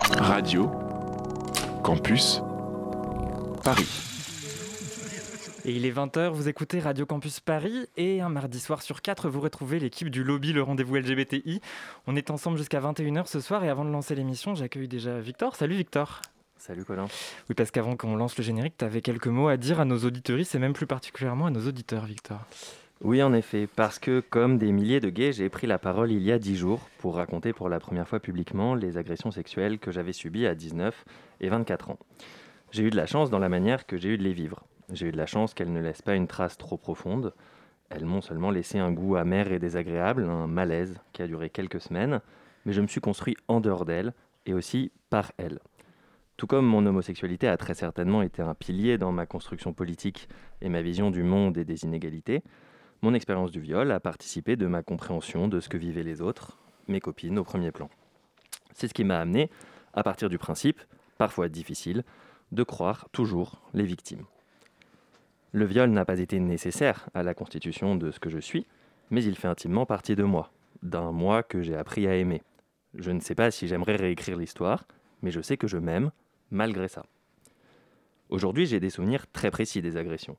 Radio Campus Paris. Et il est 20h, vous écoutez Radio Campus Paris et un mardi soir sur 4, vous retrouvez l'équipe du lobby Le Rendez-vous LGBTI. On est ensemble jusqu'à 21h ce soir et avant de lancer l'émission, j'accueille déjà Victor. Salut Victor. Salut Colin. Oui, parce qu'avant qu'on lance le générique, tu avais quelques mots à dire à nos auditeuristes et même plus particulièrement à nos auditeurs, Victor. Oui, en effet, parce que comme des milliers de gays, j'ai pris la parole il y a dix jours pour raconter pour la première fois publiquement les agressions sexuelles que j'avais subies à 19 et 24 ans. J'ai eu de la chance dans la manière que j'ai eu de les vivre. J'ai eu de la chance qu'elles ne laissent pas une trace trop profonde. Elles m'ont seulement laissé un goût amer et désagréable, un malaise qui a duré quelques semaines, mais je me suis construit en dehors d'elles et aussi par elles. Tout comme mon homosexualité a très certainement été un pilier dans ma construction politique et ma vision du monde et des inégalités, mon expérience du viol a participé de ma compréhension de ce que vivaient les autres, mes copines au premier plan. C'est ce qui m'a amené, à partir du principe, parfois difficile, de croire toujours les victimes. Le viol n'a pas été nécessaire à la constitution de ce que je suis, mais il fait intimement partie de moi, d'un moi que j'ai appris à aimer. Je ne sais pas si j'aimerais réécrire l'histoire, mais je sais que je m'aime malgré ça. Aujourd'hui, j'ai des souvenirs très précis des agressions.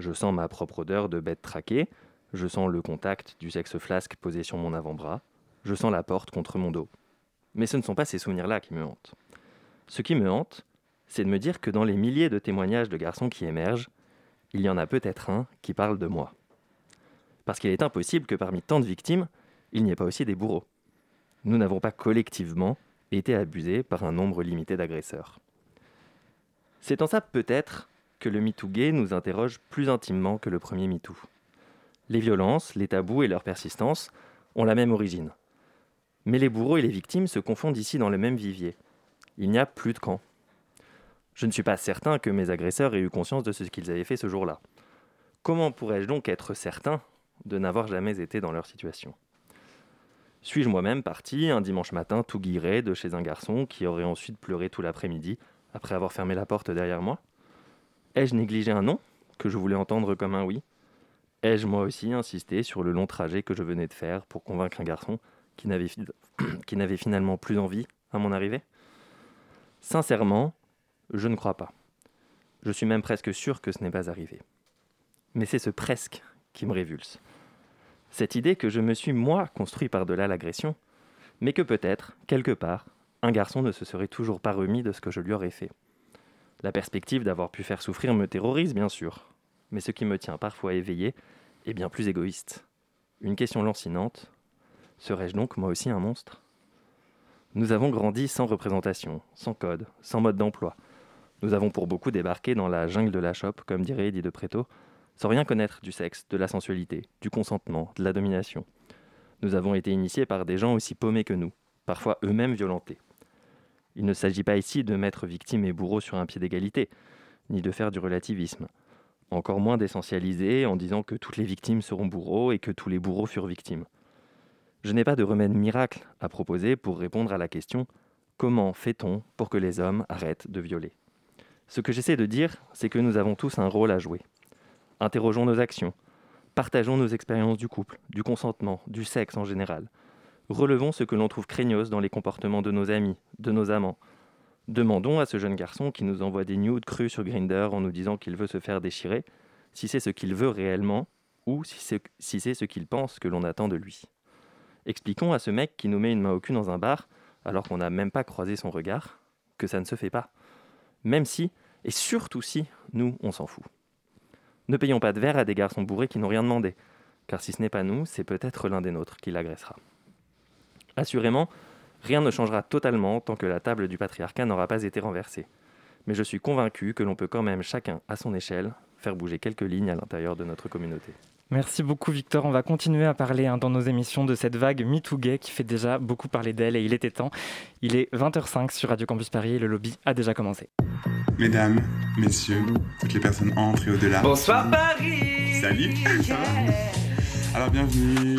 Je sens ma propre odeur de bête traquée. Je sens le contact du sexe flasque posé sur mon avant-bras. Je sens la porte contre mon dos. Mais ce ne sont pas ces souvenirs-là qui me hantent. Ce qui me hante, c'est de me dire que dans les milliers de témoignages de garçons qui émergent, il y en a peut-être un qui parle de moi. Parce qu'il est impossible que parmi tant de victimes, il n'y ait pas aussi des bourreaux. Nous n'avons pas collectivement été abusés par un nombre limité d'agresseurs. C'est en ça peut-être que le MeToo gay nous interroge plus intimement que le premier MeToo. Les violences, les tabous et leur persistance ont la même origine. Mais les bourreaux et les victimes se confondent ici dans le même vivier. Il n'y a plus de camp. Je ne suis pas certain que mes agresseurs aient eu conscience de ce qu'ils avaient fait ce jour-là. Comment pourrais-je donc être certain de n'avoir jamais été dans leur situation? Suis-je moi-même parti un dimanche matin tout guiré de chez un garçon qui aurait ensuite pleuré tout l'après-midi après avoir fermé la porte derrière moi? Ai-je négligé un non que je voulais entendre comme un oui? Ai-je moi aussi insisté sur le long trajet que je venais de faire pour convaincre un garçon qui n'avait, finalement plus envie à mon arrivée? Sincèrement, je ne crois pas. Je suis même presque sûr que ce n'est pas arrivé. Mais c'est ce presque qui me révulse. Cette idée que je me suis moi construit par-delà l'agression, mais que peut-être, quelque part, un garçon ne se serait toujours pas remis de ce que je lui aurais fait. La perspective d'avoir pu faire souffrir me terrorise, bien sûr, mais ce qui me tient parfois éveillé est bien plus égoïste. Une question lancinante serais-je donc moi aussi un monstre? Nous avons grandi sans représentation, sans code, sans mode d'emploi. Nous avons pour beaucoup débarqué dans la jungle de la chope, comme dirait Eddie de Préto, sans rien connaître du sexe, de la sensualité, du consentement, de la domination. Nous avons été initiés par des gens aussi paumés que nous, parfois eux-mêmes violentés. Il ne s'agit pas ici de mettre victime et bourreau sur un pied d'égalité, ni de faire du relativisme. Encore moins d'essentialiser en disant que toutes les victimes seront bourreaux et que tous les bourreaux furent victimes. Je n'ai pas de remède miracle à proposer pour répondre à la question comment fait-on pour que les hommes arrêtent de violer? Ce que j'essaie de dire, c'est que nous avons tous un rôle à jouer. Interrogeons nos actions, partageons nos expériences du couple, du consentement, du sexe en général. Relevons ce que l'on trouve craignos dans les comportements de nos amis, de nos amants. Demandons à ce jeune garçon qui nous envoie des nudes crus sur Grinder en nous disant qu'il veut se faire déchirer, si c'est ce qu'il veut réellement ou si c'est ce qu'il pense que l'on attend de lui. Expliquons à ce mec qui nous met une main au cul dans un bar, alors qu'on n'a même pas croisé son regard, que ça ne se fait pas. Même si, et surtout si, nous, on s'en fout. Ne payons pas de verre à des garçons bourrés qui n'ont rien demandé, car si ce n'est pas nous, c'est peut-être l'un des nôtres qui l'agressera. Assurément, rien ne changera totalement tant que la table du patriarcat n'aura pas été renversée. Mais je suis convaincu que l'on peut quand même, chacun à son échelle, faire bouger quelques lignes à l'intérieur de notre communauté. Merci beaucoup Victor. On va continuer à parler hein, dans nos émissions de cette vague MeToo Gay qui fait déjà beaucoup parler d'elle et il était temps. Il est 20h05 sur Radio Campus Paris et le lobby a déjà commencé. Mesdames, messieurs, toutes les personnes entrent et au-delà. Bonsoir Paris Salut Alors bienvenue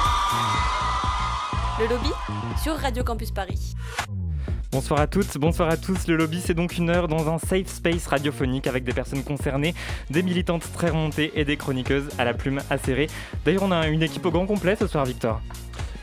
Le lobby sur Radio Campus Paris. Bonsoir à toutes, bonsoir à tous. Le lobby, c'est donc une heure dans un safe space radiophonique avec des personnes concernées, des militantes très remontées et des chroniqueuses à la plume acérée. D'ailleurs, on a une équipe au grand complet ce soir, Victor.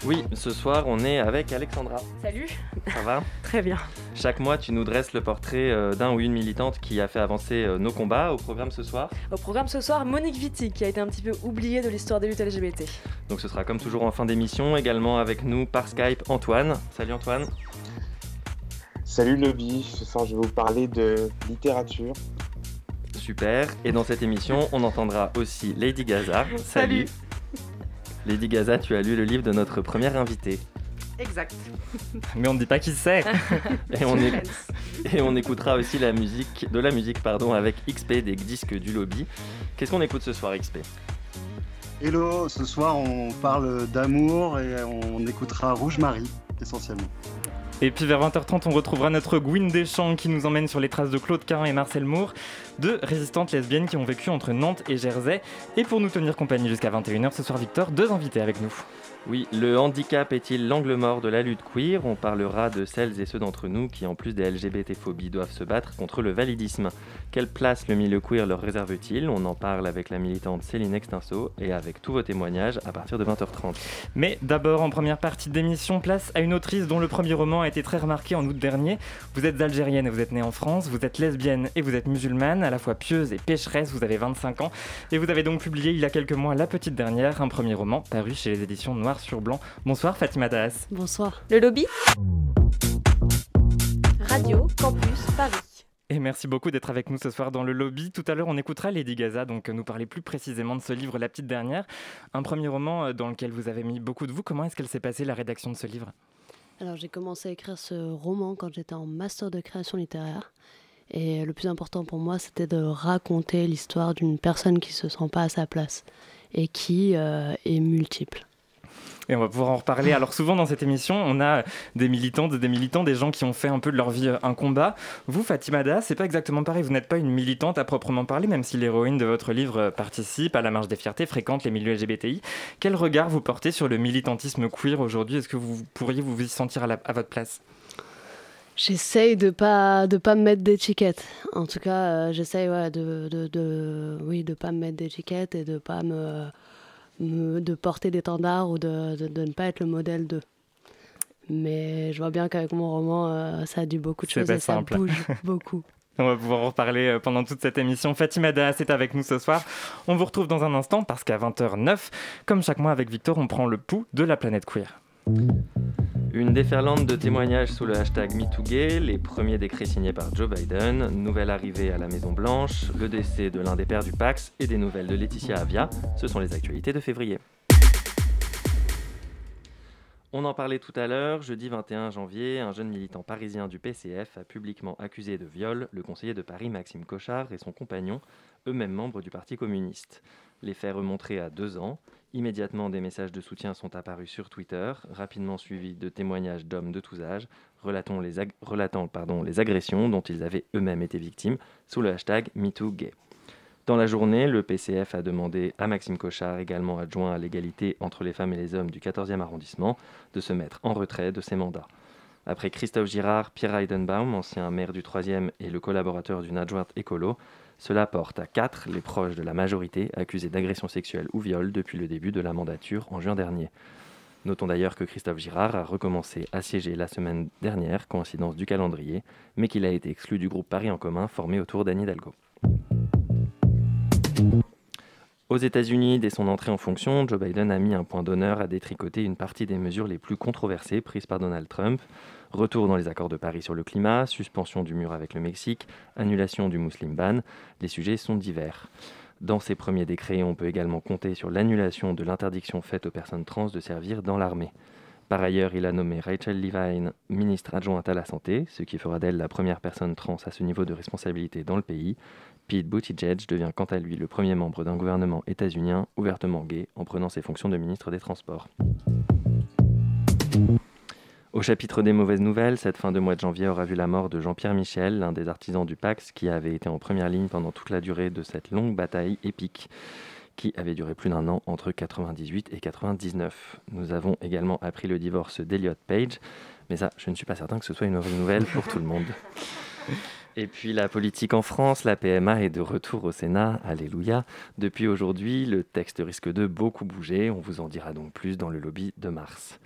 Oui, ce soir, on est avec Alexandra. Salut. Ça va? Très bien. Chaque mois, tu nous dresses le portrait euh, d'un ou une militante qui a fait avancer euh, nos combats. Au programme ce soir Au programme ce soir, Monique Vitti, qui a été un petit peu oubliée de l'histoire des luttes LGBT. Donc ce sera comme toujours en fin d'émission, également avec nous par Skype Antoine. Salut Antoine. Salut Lobby, ce soir je vais vous parler de littérature. Super, et dans cette émission, on entendra aussi Lady Gaza. Salut. Lady Gaza, tu as lu le livre de notre première invitée. Exact. Mais on ne dit pas qui c'est. et, on et on écoutera aussi la musique, de la musique pardon, avec XP des disques du lobby. Qu'est-ce qu'on écoute ce soir XP Hello, ce soir on parle d'amour et on écoutera Rouge Marie essentiellement. Et puis vers 20h30, on retrouvera notre Gwyn Deschamps qui nous emmène sur les traces de Claude Carin et Marcel Moore, deux résistantes lesbiennes qui ont vécu entre Nantes et Jersey. Et pour nous tenir compagnie jusqu'à 21h ce soir, Victor, deux invités avec nous. Oui, le handicap est-il l'angle mort de la lutte queer? On parlera de celles et ceux d'entre nous qui, en plus des LGBT-phobies, doivent se battre contre le validisme. Quelle place le milieu queer leur réserve-t-il? On en parle avec la militante Céline Extinso et avec tous vos témoignages à partir de 20h30. Mais d'abord, en première partie d'émission, place à une autrice dont le premier roman a été très remarqué en août dernier. Vous êtes algérienne et vous êtes née en France, vous êtes lesbienne et vous êtes musulmane, à la fois pieuse et pécheresse, vous avez 25 ans, et vous avez donc publié il y a quelques mois La Petite Dernière, un premier roman paru chez les éditions Noir sur Blanc. Bonsoir Fatima Das. Bonsoir. Le lobby Radio Campus Paris. Et merci beaucoup d'être avec nous ce soir dans le lobby. Tout à l'heure, on écoutera Lady Gaza, donc nous parler plus précisément de ce livre, La Petite Dernière, un premier roman euh, dans lequel vous avez mis beaucoup de vous. Comment est-ce qu'elle s'est passée, la rédaction de ce livre? Alors, j'ai commencé à écrire ce roman quand j'étais en master de création littéraire. Et le plus important pour moi, c'était de raconter l'histoire d'une personne qui se sent pas à sa place et qui euh, est multiple et on va pouvoir en reparler. Alors souvent dans cette émission, on a des militantes, des militants, des gens qui ont fait un peu de leur vie un combat. Vous, Fatima Da, c'est pas exactement pareil. Vous n'êtes pas une militante à proprement parler, même si l'héroïne de votre livre participe à la marche des fiertés, fréquente les milieux LGBTI. Quel regard vous portez sur le militantisme queer aujourd'hui? Est-ce que vous pourriez vous y sentir à, votre place? J'essaye de pas de pas me mettre d'étiquette. En tout cas, euh, j'essaye de, de, de, oui de pas me mettre d'étiquette et de pas me de porter d'étendard ou de, de, ne pas être le modèle d'eux. Mais je vois bien qu'avec mon roman, euh, ça a dû beaucoup de choses et ça bouge beaucoup. On va pouvoir en reparler euh, pendant toute cette émission. Fatima Das est avec nous ce soir. On vous retrouve dans un instant parce qu'à 20h09, comme chaque mois avec Victor, on prend le pouls de la planète queer. Une déferlante de témoignages sous le hashtag MeTooGay, les premiers décrets signés par Joe Biden, nouvelle arrivée à la Maison-Blanche, le décès de l'un des pères du Pax et des nouvelles de Laetitia Avia, ce sont les actualités de février. On en parlait tout à l'heure, jeudi 21 janvier, un jeune militant parisien du PCF a publiquement accusé de viol le conseiller de Paris Maxime Cochard et son compagnon, eux-mêmes membres du Parti communiste. Les faits remontraient à deux ans. Immédiatement, des messages de soutien sont apparus sur Twitter, rapidement suivis de témoignages d'hommes de tous âges, relatant les, agressions dont ils avaient eux-mêmes été victimes sous le hashtag MeTooGay. Dans la journée, le PCF a demandé à Maxime Cochard, également adjoint à l'égalité entre les femmes et les hommes du 14e arrondissement, de se mettre en retrait de ses mandats. Après Christophe Girard, Pierre Heidenbaum, ancien maire du 3e et le collaborateur d'une adjointe écolo, cela porte à 4 les proches de la majorité accusés d'agression sexuelle ou viol depuis le début de la mandature en juin dernier. Notons d'ailleurs que Christophe Girard a recommencé à siéger la semaine dernière, coïncidence du calendrier, mais qu'il a été exclu du groupe Paris en commun formé autour d'Anne Hidalgo. Aux États-Unis, dès son entrée en fonction, Joe Biden a mis un point d'honneur à détricoter une partie des mesures les plus controversées prises par Donald Trump, Retour dans les accords de Paris sur le climat, suspension du mur avec le Mexique, annulation du Muslim ban, les sujets sont divers. Dans ces premiers décrets, on peut également compter sur l'annulation de l'interdiction faite aux personnes trans de servir dans l'armée. Par ailleurs, il a nommé Rachel Levine ministre adjointe à la santé, ce qui fera d'elle la première personne trans à ce niveau de responsabilité dans le pays. Pete Buttigieg devient quant à lui le premier membre d'un gouvernement états-unien ouvertement gay en prenant ses fonctions de ministre des Transports. Au chapitre des mauvaises nouvelles, cette fin de mois de janvier aura vu la mort de Jean-Pierre Michel, l'un des artisans du Pax qui avait été en première ligne pendant toute la durée de cette longue bataille épique qui avait duré plus d'un an entre 98 et 99. Nous avons également appris le divorce d'Eliot Page, mais ça, je ne suis pas certain que ce soit une mauvaise nouvelle pour tout le monde. Et puis la politique en France, la PMA est de retour au Sénat, alléluia. Depuis aujourd'hui, le texte risque de beaucoup bouger, on vous en dira donc plus dans le lobby de mars.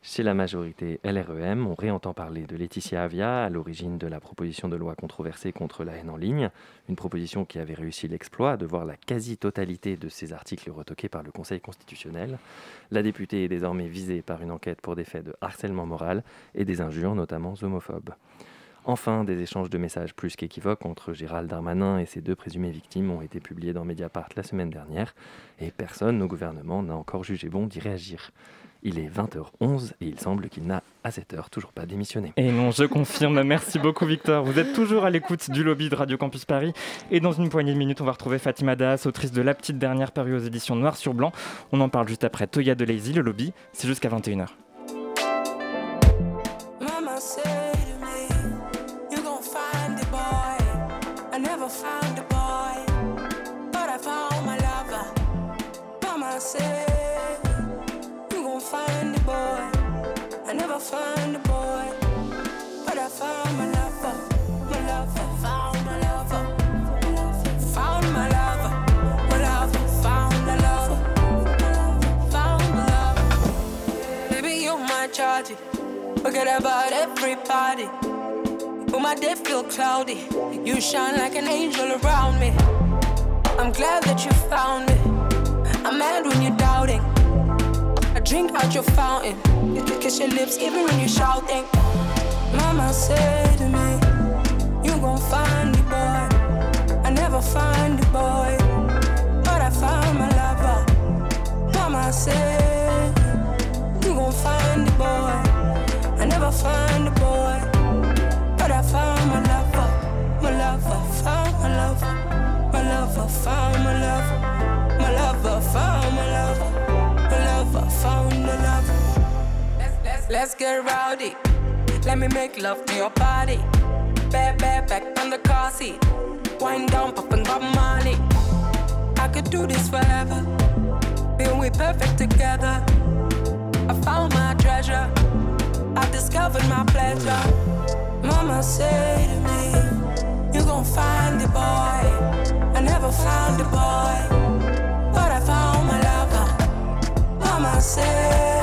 Chez la majorité LREM, on réentend parler de Laetitia Avia, à l'origine de la proposition de loi controversée contre la haine en ligne, une proposition qui avait réussi l'exploit de voir la quasi-totalité de ses articles retoqués par le Conseil constitutionnel. La députée est désormais visée par une enquête pour des faits de harcèlement moral et des injures, notamment homophobes. Enfin, des échanges de messages plus qu'équivoques entre Gérald Darmanin et ses deux présumées victimes ont été publiés dans Mediapart la semaine dernière, et personne au gouvernement n'a encore jugé bon d'y réagir. Il est 20h11 et il semble qu'il n'a à cette heure toujours pas démissionné. Et non, je confirme. Merci beaucoup Victor. Vous êtes toujours à l'écoute du lobby de Radio Campus Paris. Et dans une poignée de minutes, on va retrouver Fatima Das, autrice de La Petite Dernière parue aux éditions Noir sur Blanc. On en parle juste après Toya de Lazy, le lobby. C'est jusqu'à 21h. Forget about everybody. But my day feel cloudy. You shine like an angel around me. I'm glad that you found me. I'm mad when you're doubting. I drink out your fountain. You kiss your lips even when you're shouting. Mama said to me, You gon' find the boy. I never find the boy, but I found my lover. Mama said, my lover. My found my lover. My lover found my lover. Let's get rowdy. Let me make love to your body. Bad, bad, back on the car seat. Wind down, popping got money. I could do this forever. Being we perfect together. I found my treasure. I discovered my pleasure. Mama said to me, You gon' find the boy. Never found a boy, but I found my lover. Mama said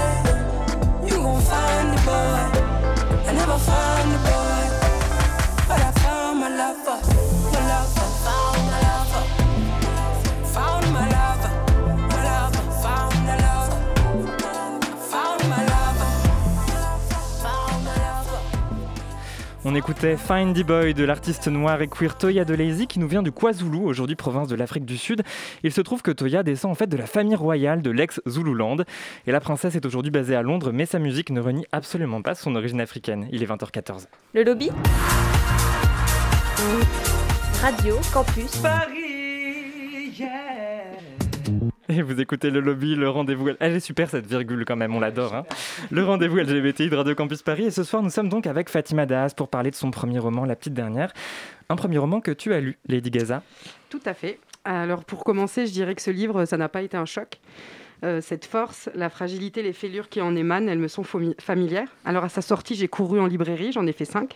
On écoutait Find the Boy de l'artiste noir et queer Toya Delazy qui nous vient du KwaZulu, aujourd'hui province de l'Afrique du Sud. Il se trouve que Toya descend en fait de la famille royale de l'ex-Zululand. Et la princesse est aujourd'hui basée à Londres, mais sa musique ne renie absolument pas son origine africaine. Il est 20h14. Le lobby Radio Campus Paris, Et vous écoutez le lobby, le rendez-vous. Elle est super cette virgule quand même, on l'adore. Hein le rendez-vous LGBTI de Radio Campus Paris. Et ce soir, nous sommes donc avec Fatima Das pour parler de son premier roman, La Petite Dernière. Un premier roman que tu as lu, Lady Gaza. Tout à fait. Alors pour commencer, je dirais que ce livre, ça n'a pas été un choc. Euh, cette force, la fragilité, les fêlures qui en émanent, elles me sont familières. Alors à sa sortie, j'ai couru en librairie, j'en ai fait cinq,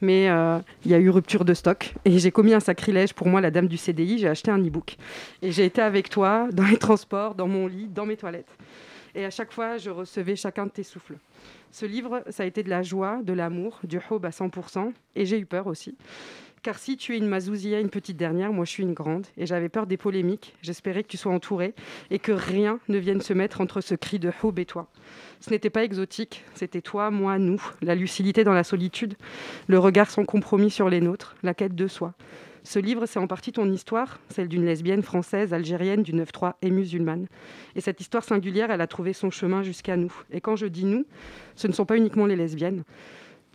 mais euh, il y a eu rupture de stock et j'ai commis un sacrilège pour moi, la dame du CDI, j'ai acheté un e-book. Et j'ai été avec toi dans les transports, dans mon lit, dans mes toilettes. Et à chaque fois, je recevais chacun de tes souffles. Ce livre, ça a été de la joie, de l'amour, du hope à 100%, et j'ai eu peur aussi. Car si tu es une Mazouzia, une petite dernière, moi je suis une grande. Et j'avais peur des polémiques. J'espérais que tu sois entouré et que rien ne vienne se mettre entre ce cri de Houb et toi. Ce n'était pas exotique. C'était toi, moi, nous. La lucidité dans la solitude. Le regard sans compromis sur les nôtres. La quête de soi. Ce livre, c'est en partie ton histoire, celle d'une lesbienne française, algérienne, du 9-3 et musulmane. Et cette histoire singulière, elle a trouvé son chemin jusqu'à nous. Et quand je dis nous, ce ne sont pas uniquement les lesbiennes.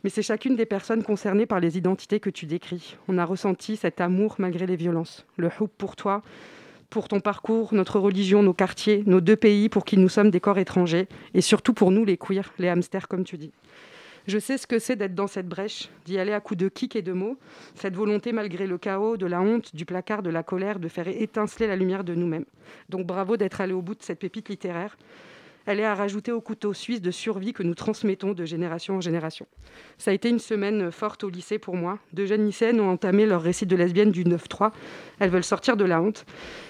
Mais c'est chacune des personnes concernées par les identités que tu décris. On a ressenti cet amour malgré les violences. Le hoop pour toi, pour ton parcours, notre religion, nos quartiers, nos deux pays pour qui nous sommes des corps étrangers, et surtout pour nous les queers, les hamsters comme tu dis. Je sais ce que c'est d'être dans cette brèche, d'y aller à coups de kick et de mots, cette volonté malgré le chaos, de la honte, du placard, de la colère, de faire étinceler la lumière de nous-mêmes. Donc bravo d'être allé au bout de cette pépite littéraire. Elle est à rajouter au couteau suisse de survie que nous transmettons de génération en génération. Ça a été une semaine forte au lycée pour moi. Deux jeunes lycéennes ont entamé leur récit de lesbienne du 9-3. Elles veulent sortir de la honte.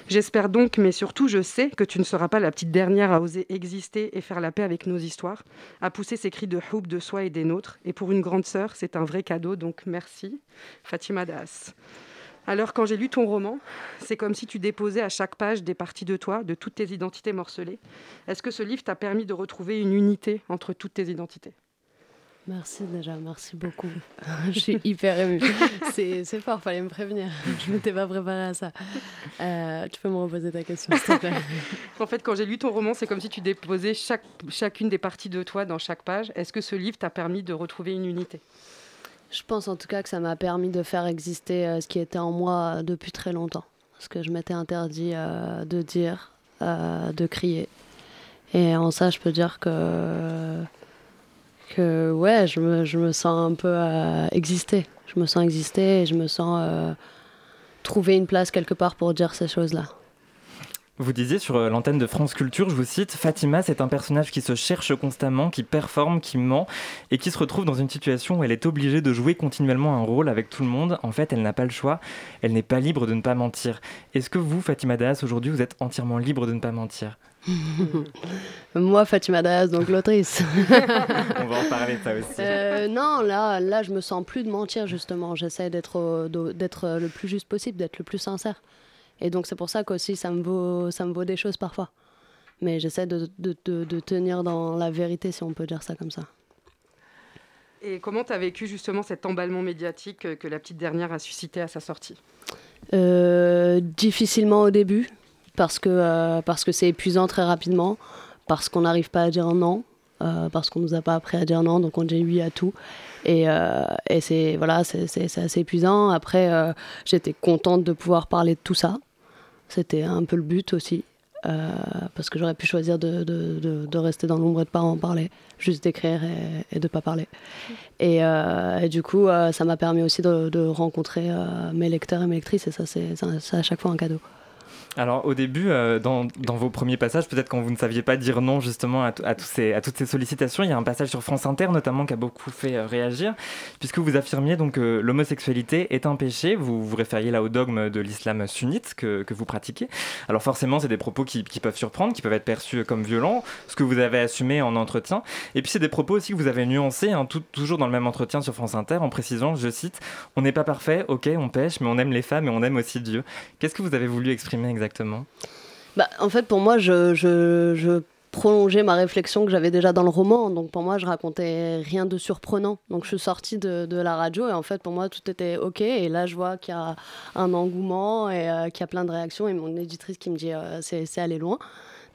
J'espère donc, mais surtout je sais, que tu ne seras pas la petite dernière à oser exister et faire la paix avec nos histoires, à pousser ces cris de hoop de soi et des nôtres. Et pour une grande sœur, c'est un vrai cadeau, donc merci. Fatima Das. Alors quand j'ai lu ton roman, c'est comme si tu déposais à chaque page des parties de toi, de toutes tes identités morcelées. Est-ce que ce livre t'a permis de retrouver une unité entre toutes tes identités? Merci déjà, merci beaucoup. je suis hyper émue. C'est, c'est fort, fallait me prévenir. Je m'étais pas préparée à ça. Euh, tu peux me reposer ta question, s'il te plaît? En fait, quand j'ai lu ton roman, c'est comme si tu déposais chaque, chacune des parties de toi dans chaque page. Est-ce que ce livre t'a permis de retrouver une unité? Je pense en tout cas que ça m'a permis de faire exister euh, ce qui était en moi depuis très longtemps. Parce que je m'étais interdit euh, de dire, euh, de crier. Et en ça, je peux dire que ouais, je me, je me sens un peu euh, exister. Je me sens exister et je me sens euh, trouver une place quelque part pour dire ces choses-là. Vous disiez sur euh, l'antenne de France Culture, je vous cite, Fatima, c'est un personnage qui se cherche constamment, qui performe, qui ment et qui se retrouve dans une situation où elle est obligée de jouer continuellement un rôle avec tout le monde. En fait, elle n'a pas le choix, elle n'est pas libre de ne pas mentir. Est-ce que vous, Fatima Das, aujourd'hui, vous êtes entièrement libre de ne pas mentir? Moi, Fatima Das, donc l'autrice. On va en parler, ça aussi. Euh, non, là, là, je me sens plus de mentir, justement. J'essaie d'être, euh, d'être le plus juste possible, d'être le plus sincère. Et donc, c'est pour ça qu'aussi, ça me vaut, ça me vaut des choses parfois. Mais j'essaie de, de, de- de tenir dans la vérité, si on peut dire ça comme ça. Et comment tu as vécu justement cet emballement médiatique que la petite dernière a suscité à sa sortie? Euh, difficilement au début, parce que euh, parce que c'est épuisant très rapidement, parce qu'on n'arrive pas à dire non, euh, parce qu'on nous a pas appris à dire non, donc on dit oui à tout. Et, euh, et c'est voilà, c'est assez épuisant. Après, j'étais contente de pouvoir parler de tout ça. C'était un peu le but aussi. euh, parce que j'aurais pu choisir de, de, de- de rester dans l'ombre et de pas en parler, juste d'écrire et, et de pas parler. Et, euh, du coup, euh, ça m'a permis aussi de, de rencontrer mes lecteurs et mes lectrices, et ça- c'est à chaque fois un cadeau. Alors au début, euh, dans, vos premiers passages, peut-être quand vous ne saviez pas dire non justement à, toutes ces sollicitations, il y a un passage sur France Inter notamment qui a beaucoup fait euh, réagir, puisque vous affirmiez donc que l'homosexualité est un péché, vous vous référiez là au dogme de l'islam sunnite que, vous pratiquez. Alors forcément, c'est des propos qui, peuvent surprendre, qui peuvent être perçus comme violents, ce que vous avez assumé en entretien. Et puis c'est des propos aussi que vous avez nuancés, hein, toujours dans le même entretien sur France Inter, en précisant, je cite, On n'est pas parfait, ok, on pêche, mais on aime les femmes et on aime aussi Dieu. Qu'est-ce que vous avez voulu exprimer exactement? Bah, en fait, pour moi, je, prolongeais ma réflexion que j'avais déjà dans le roman. Donc pour moi, je racontais rien de surprenant. Donc je suis sortie de, la radio et en fait, pour moi, tout était OK. Et là, je vois qu'il y a un engouement et euh, qu'il y a plein de réactions. Et mon éditrice qui me dit euh, c'est aller loin.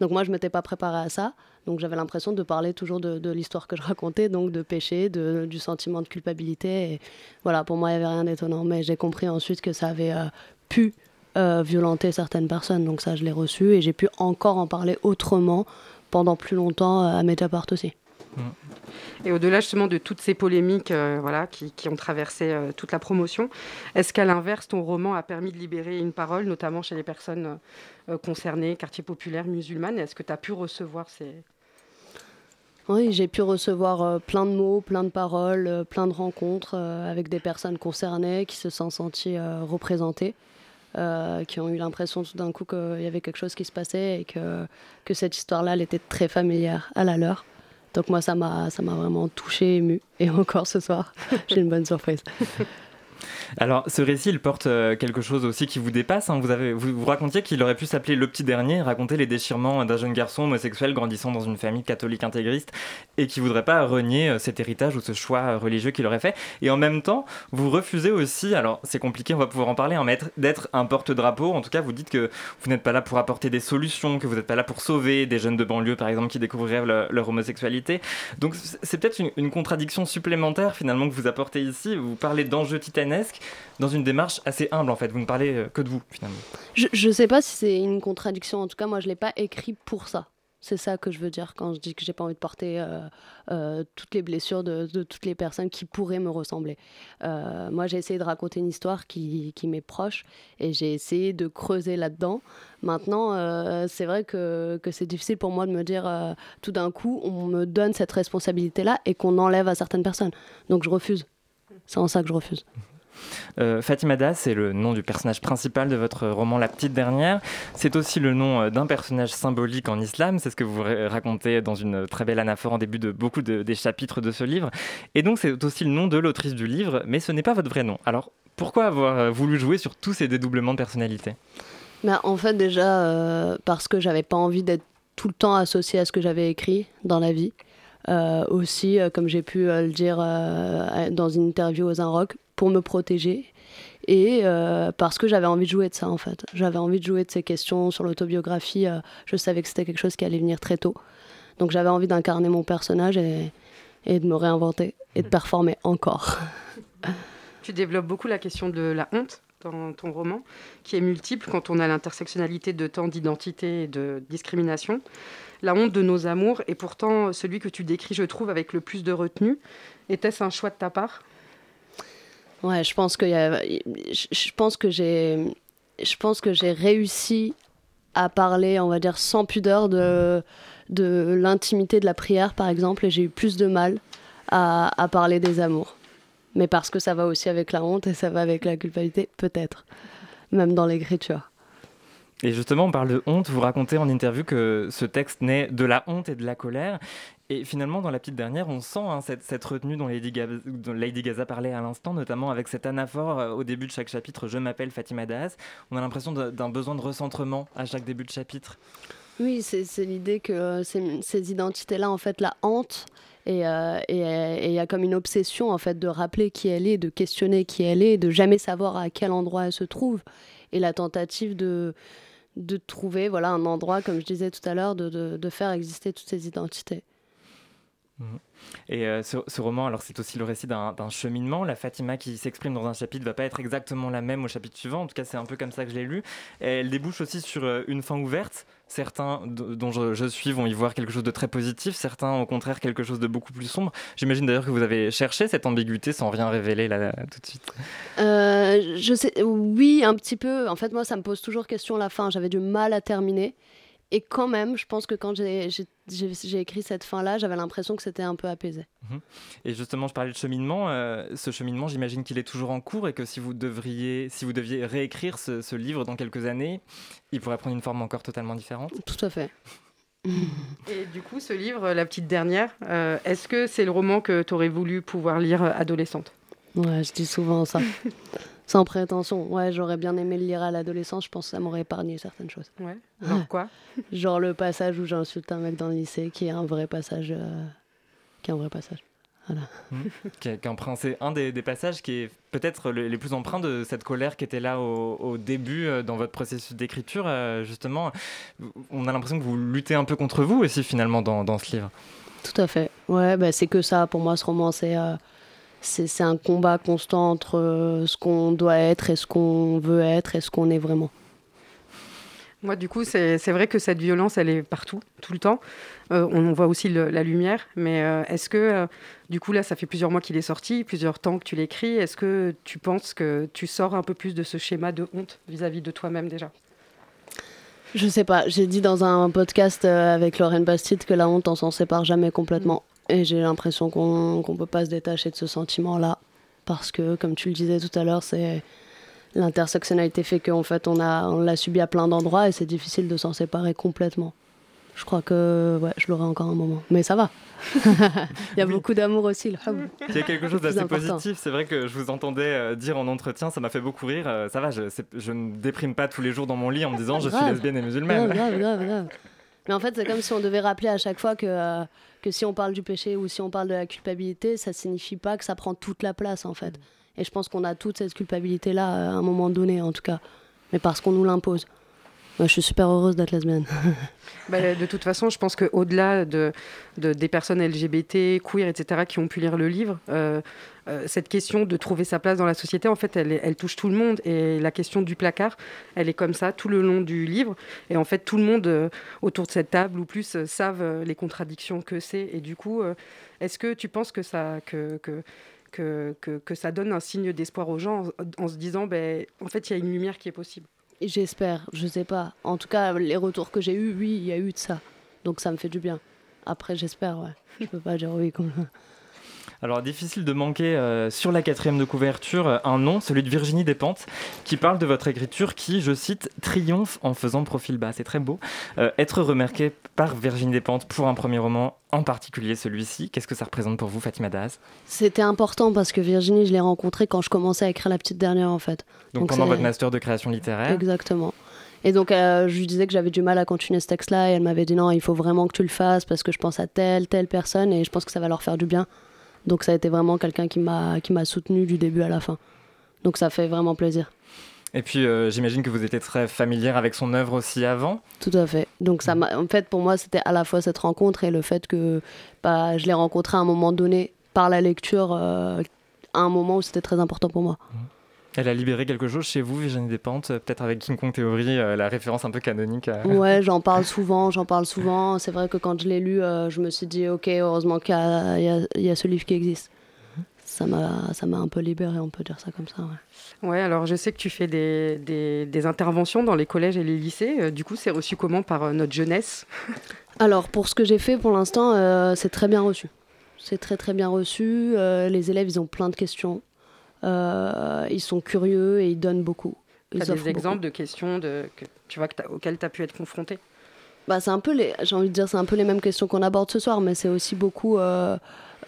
Donc moi, je m'étais pas préparée à ça. Donc j'avais l'impression de parler toujours de, l'histoire que je racontais, donc de péché, du sentiment de culpabilité. Et voilà, pour moi, il n'y avait rien d'étonnant. Mais j'ai compris ensuite que ça avait euh, pu euh, violenter certaines personnes. Donc ça, je l'ai reçu et j'ai pu encore en parler autrement pendant plus longtemps euh, à Mediapart aussi. Et au-delà justement de toutes ces polémiques euh, voilà, qui, qui ont traversé euh, toute la promotion, est-ce qu'à l'inverse, ton roman a permis de libérer une parole, notamment chez les personnes euh, concernées, quartier populaire, musulmanes? Est-ce que tu as pu recevoir ces... Oui, j'ai pu recevoir plein de mots, plein de paroles, plein de rencontres avec des personnes concernées qui se sont senties représentées, euh, qui ont eu l'impression tout d'un coup qu'il y avait quelque chose qui se passait et que, que cette histoire-là, elle était très familière à la leur. Donc moi, ça m'a ça m'a vraiment touchée, émue. Et encore ce soir, j'ai une bonne surprise. Alors, ce récit, il porte euh, quelque chose aussi qui vous dépasse. hein. Vous, avez, vous, racontiez qu'il aurait pu s'appeler Le Petit Dernier, raconter les déchirements d'un jeune garçon homosexuel grandissant dans une famille catholique intégriste et qui voudrait pas renier euh, cet héritage ou ce choix religieux qu'il aurait fait. Et en même temps, vous refusez aussi, alors c'est compliqué, on va pouvoir en parler, hein, d'être un porte-drapeau. En tout cas, vous dites que vous n'êtes pas là pour apporter des solutions, que vous n'êtes pas là pour sauver des jeunes de banlieue, par exemple, qui découvriraient le- leur homosexualité. Donc, c'est peut-être une, une contradiction supplémentaire, finalement, que vous apportez ici. Vous parlez d'enjeux titanesques dans une démarche assez humble, en fait. Vous ne parlez euh, que de vous, finalement. Je ne sais pas si c'est une contradiction. En tout cas, moi, je ne l'ai pas écrit pour ça. C'est ça que je veux dire quand je dis que j'ai pas envie de porter euh, euh, toutes les blessures de, toutes les personnes qui pourraient me ressembler. Moi, j'ai essayé de raconter une histoire qui, m'est proche et j'ai essayé de creuser là-dedans. Maintenant, c'est vrai que, c'est difficile pour moi de me dire tout d'un coup, on me donne cette responsabilité-là et qu'on enlève à certaines personnes. Donc je refuse. C'est en ça que je refuse. Euh, Fatima Das, c'est le nom du personnage principal de votre roman La Petite Dernière. C'est aussi le nom euh, d'un personnage symbolique en islam. C'est ce que vous racontez dans une très belle anaphore en début de beaucoup de, des chapitres de ce livre. Et donc, c'est aussi le nom de l'autrice du livre, mais ce n'est pas votre vrai nom. Alors, pourquoi avoir euh, voulu jouer sur tous ces dédoublements de personnalité? Bah, En fait, déjà, euh, parce que j'avais pas envie d'être tout le temps associée à ce que j'avais écrit dans la vie. Euh, aussi, euh, comme j'ai pu euh, le dire dans une interview aux Rock, pour me protéger et parce que j'avais envie de jouer de ça en fait. J'avais envie de jouer de ces questions sur l'autobiographie. je savais que c'était quelque chose qui allait venir très tôt. Donc j'avais envie d'incarner mon personnage et, et de me réinventer et de performer encore. Tu développes beaucoup la question de la honte dans ton roman, qui est multiple quand on a l'intersectionnalité de tant d'identité et de discrimination. La honte de nos amours est pourtant celui que tu décris, je trouve, avec le plus de retenue. Était-ce un choix de ta part? Ouais, je pense que je pense que j'ai je pense que j'ai réussi à parler, on va dire sans pudeur de de l'intimité de la prière par exemple et j'ai eu plus de mal à, à parler des amours. Mais parce que ça va aussi avec la honte et ça va avec la culpabilité, peut-être, même dans l'écriture. Et justement, on parle de honte. Vous racontez en interview que ce texte naît de la honte et de la colère. Et finalement, dans la petite dernière, on sent hein, cette, cette, retenue dont Lady, Gaza, parlait à l'instant, notamment avec cette anaphore euh, au début de chaque chapitre Je m'appelle Fatima Das. On a l'impression d'un besoin de recentrement à chaque début de chapitre. Oui, c'est l'idée que euh, ces, identités-là, en fait, la hante. Et il euh, et, y a comme une obsession, en fait, de rappeler qui elle est, de questionner qui elle est, de jamais savoir à quel endroit elle se trouve. Et la tentative de de trouver voilà, un endroit, comme je disais tout à l'heure, de, faire exister toutes ces identités. Mmh. Et euh, ce, roman, alors c'est aussi le récit d'un cheminement. La Fatima qui s'exprime dans un chapitre va pas être exactement la même au chapitre suivant. En tout cas, c'est un peu comme ça que je l'ai lu. Elle débouche aussi sur euh, une fin ouverte. Certains dont je, suis vont y voir quelque chose de très positif, certains au contraire quelque chose de beaucoup plus sombre. J'imagine d'ailleurs que vous avez cherché cette ambiguïté sans rien révéler là, là tout de suite. Euh, je sais, oui, un petit peu. En fait, moi, ça me pose toujours question la fin. J'avais du mal à terminer. Et quand même, je pense que quand j'ai écrit cette fin-là, j'avais l'impression que c'était un peu apaisé. Mmh. Et justement, je parlais de cheminement. Euh, ce cheminement, j'imagine qu'il est toujours en cours et que si vous, devriez, si vous deviez réécrire ce, ce, livre dans quelques années, il pourrait prendre une forme encore totalement différente? Tout à fait. et du coup, ce livre, La petite dernière, euh, est-ce que c'est le roman que tu aurais voulu pouvoir lire adolescente? Ouais, je dis souvent ça. Sans prétention. Ouais, j'aurais bien aimé le lire à l'adolescence. Je pense que ça m'aurait épargné certaines choses. Ouais. Genre quoi? Genre le passage où j'insulte un mec dans le lycée, qui est un vrai passage. Euh... qui est un vrai passage. Voilà. Mmh. qui, est, qui est un des, des, passages qui est peut-être le, les plus empreints de cette colère qui était là au, au début euh, dans votre processus d'écriture. Euh, justement, on a l'impression que vous luttez un peu contre vous aussi finalement dans, dans ce livre. Tout à fait. Ouais, bah, c'est que ça. Pour moi, ce roman, c'est. Euh c'est un combat constant entre euh, ce qu'on doit être et ce qu'on veut être et ce qu'on est vraiment. Moi, du coup, c'est vrai que cette violence, elle est partout, tout le temps. Euh, on voit aussi le, la lumière, mais euh, est-ce que, euh, du coup, là, ça fait plusieurs mois qu'il est sorti, plusieurs temps que tu l'écris. Est-ce que tu penses que tu sors un peu plus de ce schéma de honte vis-à-vis -vis de toi-même déjà? Je sais pas. J'ai dit dans un podcast avec Lorraine Bastide que la honte, on s'en sépare jamais complètement. Et j'ai l'impression qu'on ne qu peut pas se détacher de ce sentiment-là. Parce que, comme tu le disais tout à l'heure, c'est l'intersectionnalité fait qu'en fait, on l'a on subi à plein d'endroits et c'est difficile de s'en séparer complètement. Je crois que ouais, je l'aurai encore un moment. Mais ça va. Il y a oui. beaucoup d'amour aussi. Là. Il y a quelque chose d'assez positif. C'est vrai que je vous entendais euh, dire en entretien, ça m'a fait beaucoup rire. Euh, ça va, je, je, ne déprime pas tous les jours dans mon lit en me disant je suis lesbienne et musulmane. Grave, grave, grave, grave. Mais en fait, c'est comme si on devait rappeler à chaque fois que, euh, que si on parle du péché ou si on parle de la culpabilité, ça signifie pas que ça prend toute la place en fait. Et je pense qu'on a toute cette culpabilité-là à un moment donné en tout cas, mais parce qu'on nous l'impose. Moi, je suis super heureuse d'être lesbienne. Bah, de toute façon, je pense qu'au-delà de, de, des personnes LGBT, queer, etc., qui ont pu lire le livre, euh, euh, cette question de trouver sa place dans la société, en fait, elle, touche tout le monde. Et la question du placard, elle est comme ça tout le long du livre. Et en fait, tout le monde euh, autour de cette table ou plus savent les contradictions que c'est. Et du coup, est-ce que tu penses que ça, donne un signe d'espoir aux gens en, en se disant, ben, en fait, il y a une lumière qui est possible? J'espère, je sais pas. En tout cas, les retours que j'ai eus, oui, il y a eu de ça. Donc ça me fait du bien. Après, j'espère, ouais. Je peux pas dire oui comme Alors, difficile de manquer euh, sur la quatrième de couverture euh, un nom, celui de Virginie Despentes, qui parle de votre écriture qui, je cite, triomphe en faisant profil bas. C'est très beau. Euh, être remarqué par Virginie Despentes pour un premier roman, en particulier celui-ci, qu'est-ce que ça représente pour vous, Fatima Daz? C'était important parce que Virginie, je l'ai rencontrée quand je commençais à écrire La Petite Dernière, en fait. Donc, Donc pendant votre master de création littéraire? Exactement. Et donc, euh, je lui disais que j'avais du mal à continuer ce texte-là, et elle m'avait dit non, il faut vraiment que tu le fasses parce que je pense à telle, telle personne, et je pense que ça va leur faire du bien. Donc, ça a été vraiment quelqu'un qui m'a soutenu du début à la fin. Donc, ça fait vraiment plaisir. Et puis, euh, j'imagine que vous étiez très familière avec son œuvre aussi avant. Tout à fait. Donc, ça en fait, pour moi, c'était à la fois cette rencontre et le fait que bah, je l'ai rencontré à un moment donné par la lecture, euh, à un moment où c'était très important pour moi. Mmh. Elle a libéré quelque chose chez vous, Virginie Despentes, peut-être avec King Kong Theory, euh, la référence un peu canonique. À... Ouais, j'en parle souvent, j'en parle souvent. C'est vrai que quand je l'ai lu, euh, je me suis dit, ok, heureusement qu'il y, y, y, a ce livre qui existe. Ça m'a, ça m'a un peu libéré, on peut dire ça comme ça. Ouais. ouais, alors je sais que tu fais des, des, des interventions dans les collèges et les lycées. Euh, du coup, c'est reçu comment par euh, notre jeunesse Alors, pour ce que j'ai fait pour l'instant, euh, c'est très bien reçu. C'est très très bien reçu. les élèves, ils ont plein de questions. Euh, ils sont curieux et ils donnent beaucoup. Tu as des exemples beaucoup. de questions de, que, tu vois, que auxquelles tu as pu être confronté bah, c'est un peu les, j'ai envie de dire, c'est un peu les mêmes questions qu'on aborde ce soir, mais c'est aussi beaucoup euh,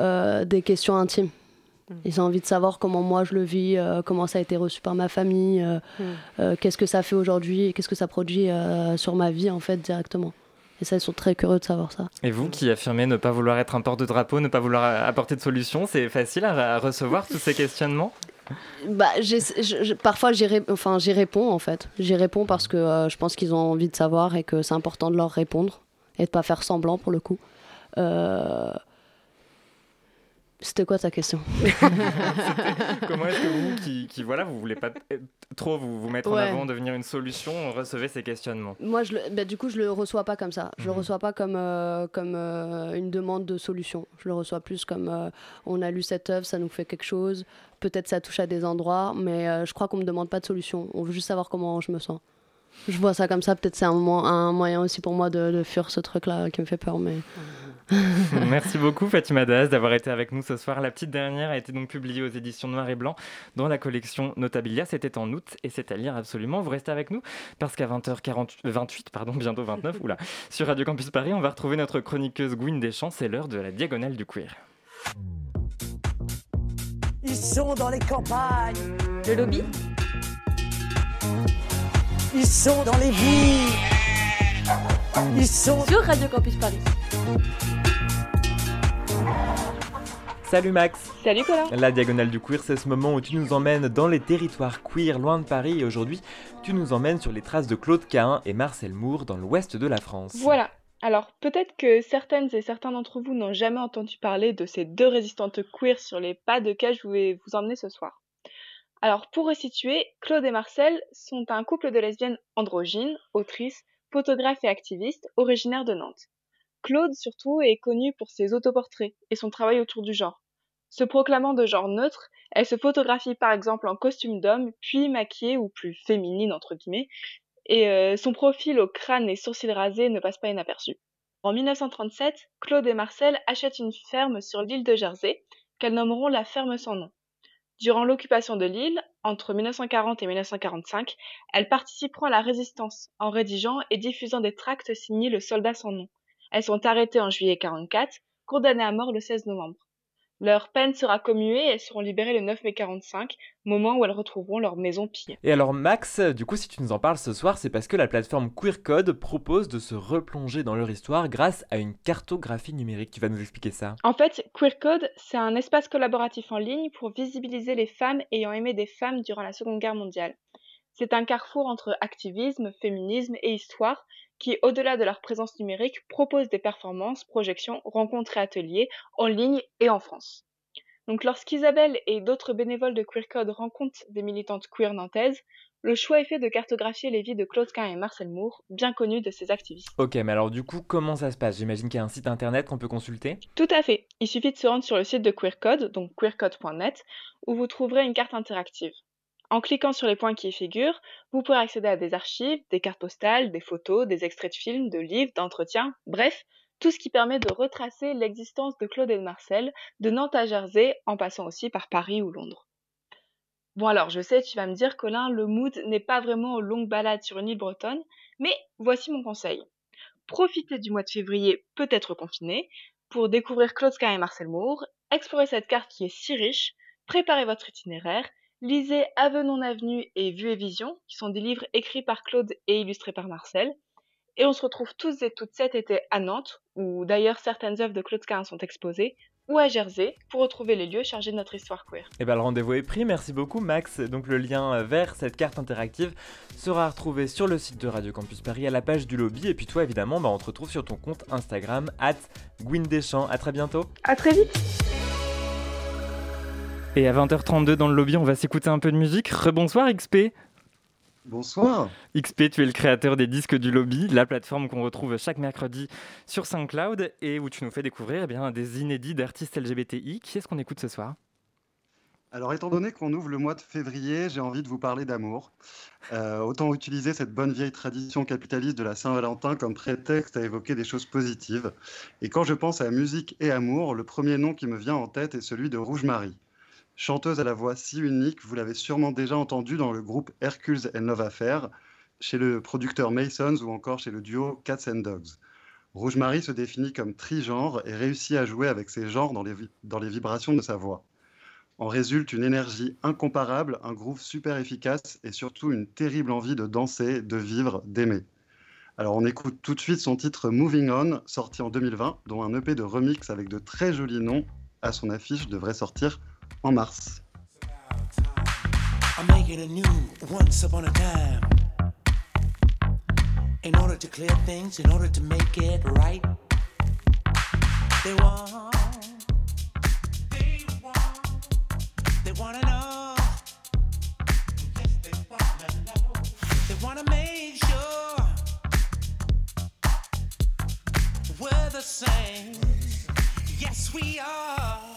euh, des questions intimes. Mmh. Ils ont envie de savoir comment moi je le vis, euh, comment ça a été reçu par ma famille, mmh. qu'est-ce que ça fait aujourd'hui, qu'est-ce que ça produit sur ma vie en fait directement. Et ça, ils sont très curieux de savoir ça. Et vous qui affirmez ne pas vouloir être un porte-drapeau, ne pas vouloir apporter de solution, c'est facile à, à recevoir tous ces questionnements? Bah, j parfois j'y ré enfin, réponds en fait. J'y réponds parce que euh, je pense qu'ils ont envie de savoir et que c'est important de leur répondre et de pas faire semblant pour le coup. Euh... C'était quoi ta question Comment est-ce que vous, qui, qui, voilà, vous voulez pas trop vous, vous mettre ouais. en avant, devenir une solution, recevez ces questionnements Moi, je le, bah, du coup, je le reçois pas comme ça. Je mmh. le reçois pas comme euh, comme euh, une demande de solution. Je le reçois plus comme euh, on a lu cette œuvre, ça nous fait quelque chose. Peut-être ça touche à des endroits, mais je crois qu'on me demande pas de solution. On veut juste savoir comment je me sens. Je vois ça comme ça. Peut-être c'est un, un, moyen aussi pour moi de, de fuir ce truc-là qui me fait peur, mais. Mmh. Merci beaucoup Fatima Daz d'avoir été avec nous ce soir. La petite dernière a été donc publiée aux éditions Noir et Blanc dans la collection Notabilia. C'était en août et c'est à lire absolument. Vous restez avec nous parce qu'à 20h28, pardon, bientôt 29, oula, sur Radio Campus Paris, on va retrouver notre chroniqueuse Gwyn Deschamps. C'est l'heure de la diagonale du queer. Ils sont dans les campagnes. Le lobby? Ils sont dans les villes. Ils sont sur Radio Campus Paris. Salut Max Salut Colin La Diagonale du Queer, c'est ce moment où tu nous emmènes dans les territoires queer loin de Paris et aujourd'hui, tu nous emmènes sur les traces de Claude Cahin et Marcel Moore dans l'ouest de la France. Voilà alors peut-être que certaines et certains d'entre vous n'ont jamais entendu parler de ces deux résistantes queer sur les pas de quel je vais vous emmener ce soir. Alors pour resituer, Claude et Marcel sont un couple de lesbiennes androgynes, autrices, photographes et activistes originaires de Nantes. Claude, surtout, est connue pour ses autoportraits et son travail autour du genre. Se proclamant de genre neutre, elle se photographie par exemple en costume d'homme, puis maquillée ou plus féminine entre guillemets, et euh, son profil au crâne et sourcils rasés ne passe pas inaperçu. En 1937, Claude et Marcel achètent une ferme sur l'île de Jersey, qu'elles nommeront la ferme sans nom. Durant l'occupation de l'île, entre 1940 et 1945, elles participeront à la résistance en rédigeant et diffusant des tracts signés Le Soldat sans nom. Elles sont arrêtées en juillet 44, condamnées à mort le 16 novembre. Leur peine sera commuée et elles seront libérées le 9 mai 45, moment où elles retrouveront leur maison pillée. Et alors Max, du coup si tu nous en parles ce soir, c'est parce que la plateforme Queer Code propose de se replonger dans leur histoire grâce à une cartographie numérique. Tu vas nous expliquer ça? En fait, Queer Code, c'est un espace collaboratif en ligne pour visibiliser les femmes ayant aimé des femmes durant la Seconde Guerre mondiale. C'est un carrefour entre activisme, féminisme et histoire qui, au-delà de leur présence numérique, propose des performances, projections, rencontres et ateliers en ligne et en France. Donc lorsqu'Isabelle et d'autres bénévoles de Queer Code rencontrent des militantes queer nantaises, le choix est fait de cartographier les vies de Claude Quin et Marcel Moore, bien connus de ces activistes. Ok, mais alors du coup, comment ça se passe? J'imagine qu'il y a un site internet qu'on peut consulter? Tout à fait. Il suffit de se rendre sur le site de Queer Code, donc queercode.net, où vous trouverez une carte interactive. En cliquant sur les points qui y figurent, vous pourrez accéder à des archives, des cartes postales, des photos, des extraits de films, de livres, d'entretiens, bref, tout ce qui permet de retracer l'existence de Claude et de Marcel, de Nantes à Jersey, en passant aussi par Paris ou Londres. Bon alors, je sais, tu vas me dire, Colin, le mood n'est pas vraiment aux longues balades sur une île bretonne, mais voici mon conseil. Profitez du mois de février, peut-être confiné, pour découvrir Claude Quin et Marcel Moore, explorer cette carte qui est si riche, préparez votre itinéraire, lisez Avenon Avenue et Vue et Vision, qui sont des livres écrits par Claude et illustrés par Marcel, et on se retrouve tous et toutes cet été à Nantes, où d'ailleurs certaines œuvres de Claude Quin sont exposées, ou à Jersey, pour retrouver les lieux chargés de notre histoire queer. Et bien le rendez-vous est pris, merci beaucoup Max. Donc le lien vers cette carte interactive sera retrouvé sur le site de Radio Campus Paris à la page du lobby. Et puis toi évidemment, bah, on te retrouve sur ton compte Instagram, at Deschamps. À très bientôt. À très vite. Et à 20h32 dans le lobby, on va s'écouter un peu de musique. Rebonsoir XP Bonsoir. XP, tu es le créateur des disques du lobby, la plateforme qu'on retrouve chaque mercredi sur SoundCloud et où tu nous fais découvrir eh bien, des inédits d'artistes LGBTI. Qui est-ce qu'on écoute ce soir? Alors, étant donné qu'on ouvre le mois de février, j'ai envie de vous parler d'amour. Euh, autant utiliser cette bonne vieille tradition capitaliste de la Saint-Valentin comme prétexte à évoquer des choses positives. Et quand je pense à musique et amour, le premier nom qui me vient en tête est celui de Rouge Marie. Chanteuse à la voix si unique, vous l'avez sûrement déjà entendue dans le groupe Hercules and Love Affair, chez le producteur Masons ou encore chez le duo Cats and Dogs. Rouge Marie se définit comme trigenre et réussit à jouer avec ses genres dans les, vibrations de sa voix. En résulte une énergie incomparable, un groove super efficace et surtout une terrible envie de danser, de vivre, d'aimer. Alors on écoute tout de suite son titre Moving On, sorti en 2020, dont un EP de remix avec de très jolis noms à son affiche devrait sortir en mars. I'm a new once upon a time. In order to clear things, in order to make it right. They want, they want. They wanna know. They wanna make sure we're the same. Yes, we are.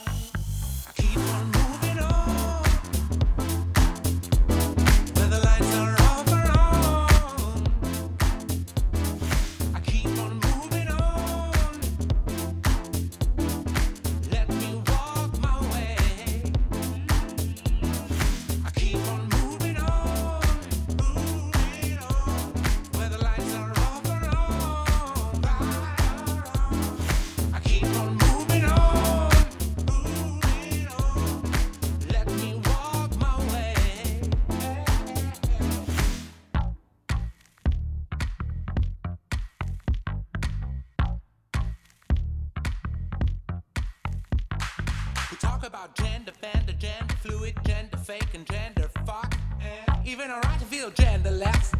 To feel genderless.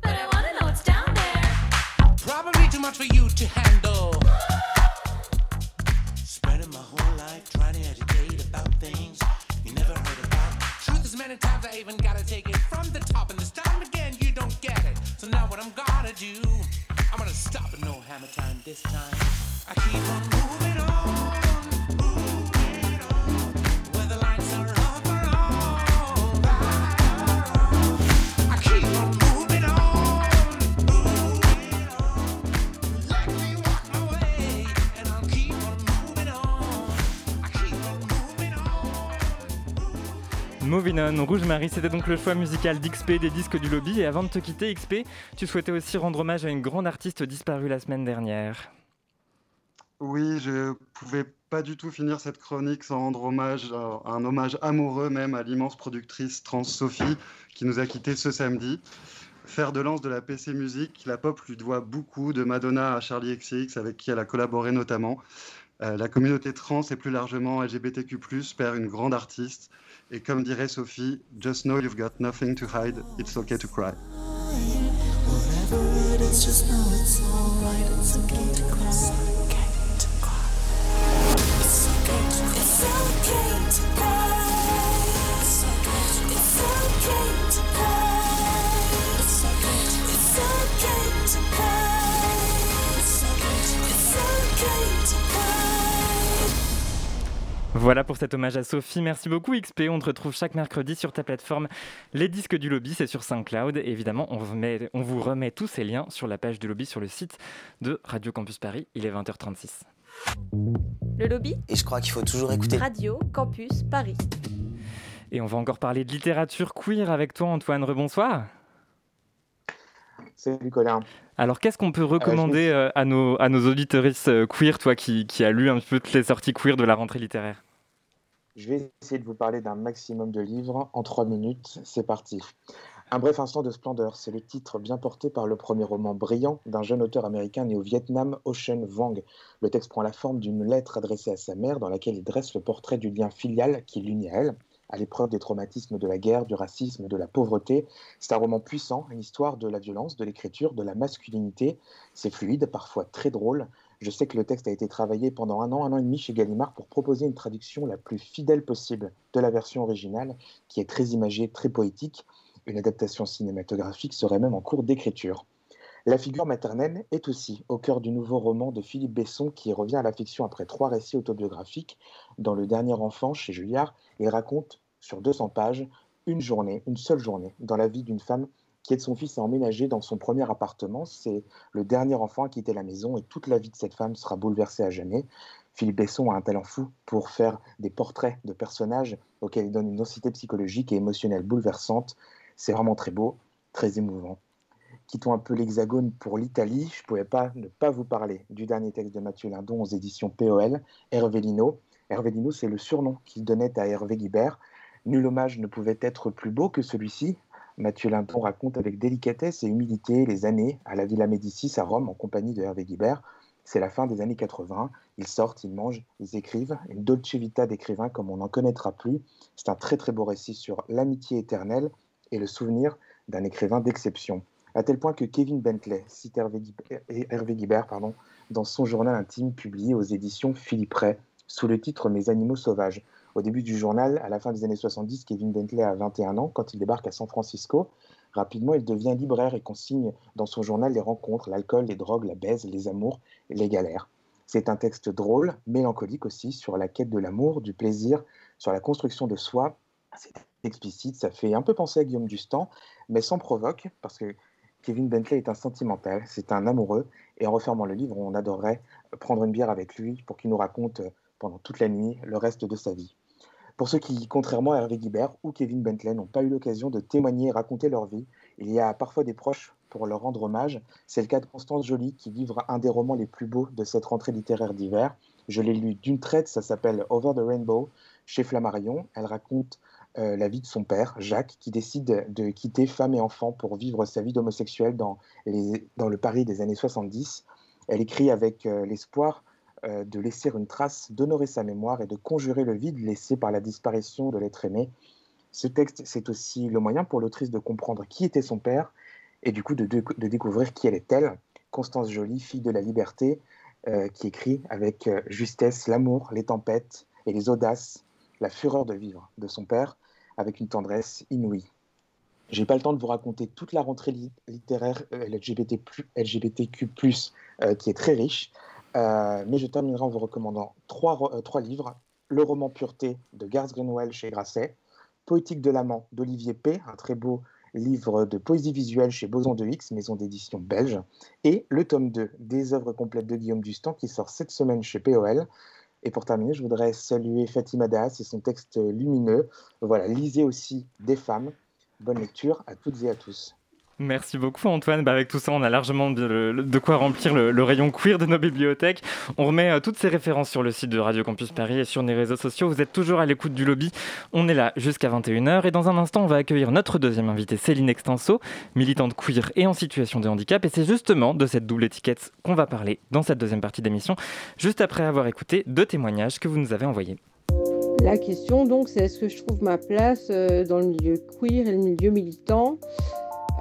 But I wanna know what's down there. Probably too much for you to handle. Spending my whole life trying to educate about things you never heard about. Truth is many times I even gotta take it from the top, and this time again you don't get it. So now what I'm gonna do? I'm gonna stop at no hammer time this time. I keep on moving on. Moving Rouge Marie, c'était donc le choix musical d'XP des disques du lobby. Et avant de te quitter, XP, tu souhaitais aussi rendre hommage à une grande artiste disparue la semaine dernière. Oui, je pouvais pas du tout finir cette chronique sans rendre hommage, un hommage amoureux même à l'immense productrice trans Sophie qui nous a quittés ce samedi. Faire de lance de la PC Music, la pop lui doit beaucoup, de Madonna à Charlie XCX avec qui elle a collaboré notamment. Euh, la communauté trans et plus largement LGBTQ+, perd une grande artiste. Et comme dirait Sophie, just know you've got nothing to hide, it's okay to cry. Whatever it is, just know it's alright. It's okay to cry. Voilà pour cet hommage à Sophie. Merci beaucoup XP. On te retrouve chaque mercredi sur ta plateforme Les Disques du Lobby. C'est sur SoundCloud. Et évidemment, on vous, met- on vous remet tous ces liens sur la page du Lobby sur le site de Radio Campus Paris. Il est 20h36. Le lobby Et je crois qu'il faut toujours écouter. Radio Campus Paris. Et on va encore parler de littérature queer avec toi, Antoine. Rebonsoir. Salut Colin. Alors, qu'est-ce qu'on peut recommander euh, à nos, à nos euh, queer, toi qui, qui as lu un petit peu toutes les sorties queer de la rentrée littéraire? Je vais essayer de vous parler d'un maximum de livres en trois minutes. C'est parti. Un bref instant de splendeur, c'est le titre bien porté par le premier roman brillant d'un jeune auteur américain né au Vietnam, Ocean Vuong. Le texte prend la forme d'une lettre adressée à sa mère dans laquelle il dresse le portrait du lien filial qui l'unit à elle, à l'épreuve des traumatismes de la guerre, du racisme, de la pauvreté. C'est un roman puissant, une histoire de la violence, de l'écriture, de la masculinité. C'est fluide, parfois très drôle. Je sais que le texte a été travaillé pendant un an, un an et demi chez Gallimard pour proposer une traduction la plus fidèle possible de la version originale, qui est très imagée, très poétique. Une adaptation cinématographique serait même en cours d'écriture. La figure maternelle est aussi au cœur du nouveau roman de Philippe Besson qui revient à la fiction après trois récits autobiographiques. Dans Le Dernier Enfant, chez Julliard, il raconte sur 200 pages une journée, une seule journée, dans la vie d'une femme qui aide son fils à emménager dans son premier appartement. C'est le dernier enfant à quitter la maison et toute la vie de cette femme sera bouleversée à jamais. Philippe Besson a un talent fou pour faire des portraits de personnages auxquels il donne une densité psychologique et émotionnelle bouleversante. C'est vraiment très beau, très émouvant. Quittons un peu l'hexagone pour l'Italie. Je ne pouvais pas ne pas vous parler du dernier texte de Mathieu Lindon aux éditions POL, Hervé Lino. Hervé Lino, c'est le surnom qu'il donnait à Hervé Guibert. Nul hommage ne pouvait être plus beau que celui-ci. Mathieu Lindon raconte avec délicatesse et humilité les années à la Villa Médicis à Rome en compagnie de Hervé Guibert. C'est la fin des années 80. Ils sortent, ils mangent, ils écrivent. Une dolce vita d'écrivain comme on n'en connaîtra plus. C'est un très très beau récit sur l'amitié éternelle et le souvenir d'un écrivain d'exception. À tel point que Kevin Bentley cite Hervé Guibert, pardon, dans son journal intime publié aux éditions Philippe Ray sous le titre Mes animaux sauvages. Au début du journal, à la fin des années 70, Kevin Bentley a 21 ans quand il débarque à San Francisco. Rapidement, il devient libraire et consigne dans son journal les rencontres, l'alcool, les drogues, la baise, les amours les galères. C'est un texte drôle, mélancolique aussi, sur la quête de l'amour, du plaisir, sur la construction de soi. C'est explicite, ça fait un peu penser à Guillaume Dustan, mais sans provoque, parce que Kevin Bentley est un sentimental, c'est un amoureux, et en refermant le livre, on adorerait prendre une bière avec lui pour qu'il nous raconte pendant toute la nuit le reste de sa vie. Pour ceux qui, contrairement à Hervé Guibert ou Kevin Bentley, n'ont pas eu l'occasion de témoigner et raconter leur vie, il y a parfois des proches pour leur rendre hommage. C'est le cas de Constance Joly qui livre un des romans les plus beaux de cette rentrée littéraire d'hiver. Je l'ai lu d'une traite, ça s'appelle Over the Rainbow chez Flammarion. Elle raconte euh, la vie de son père, Jacques, qui décide de quitter femme et enfant pour vivre sa vie d'homosexuel dans, le Paris des années 70. Elle écrit avec euh, l'espoir euh, de laisser une trace, d'honorer sa mémoire et de conjurer le vide laissé par la disparition de l'être aimé. Ce texte, c'est aussi le moyen pour l'autrice de comprendre qui était son père et du coup de, de- découvrir qui elle est-elle. Constance Joly, fille de la liberté, qui écrit avec justesse l'amour, les tempêtes et les audaces, la fureur de vivre de son père, avec une tendresse inouïe. J'ai pas le temps de vous raconter toute la rentrée li- littéraire euh, LGBT+, LGBTQ+, euh, qui est très riche, euh, mais je terminerai en vous recommandant trois, ro- trois livres. Le roman Pureté de Garth Greenwell chez Grasset, Poétique de l'amant d'Olivier P., un très beau livre de poésie visuelle chez Boson de X, maison d'édition belge, et le tome 2 des œuvres complètes de Guillaume Dustan qui sort cette semaine chez POL. Et pour terminer, je voudrais saluer Fatima Das et son texte lumineux. Voilà, lisez aussi Des femmes. Bonne lecture à toutes et à tous. Merci beaucoup Antoine. Bah, avec tout ça, on a largement de, quoi remplir le, rayon queer de nos bibliothèques. On remet euh, toutes ces références sur le site de Radio Campus Paris et sur les réseaux sociaux. Vous êtes toujours à l'écoute du lobby. On est là jusqu'à 21h et dans un instant, on va accueillir notre deuxième invitée, Céline Extenso, militante queer et en situation de handicap. Et c'est justement de cette double étiquette qu'on va parler dans cette deuxième partie d'émission, juste après avoir écouté deux témoignages que vous nous avez envoyés. La question donc, c'est est-ce que je trouve ma place euh, dans le milieu queer et le milieu militant?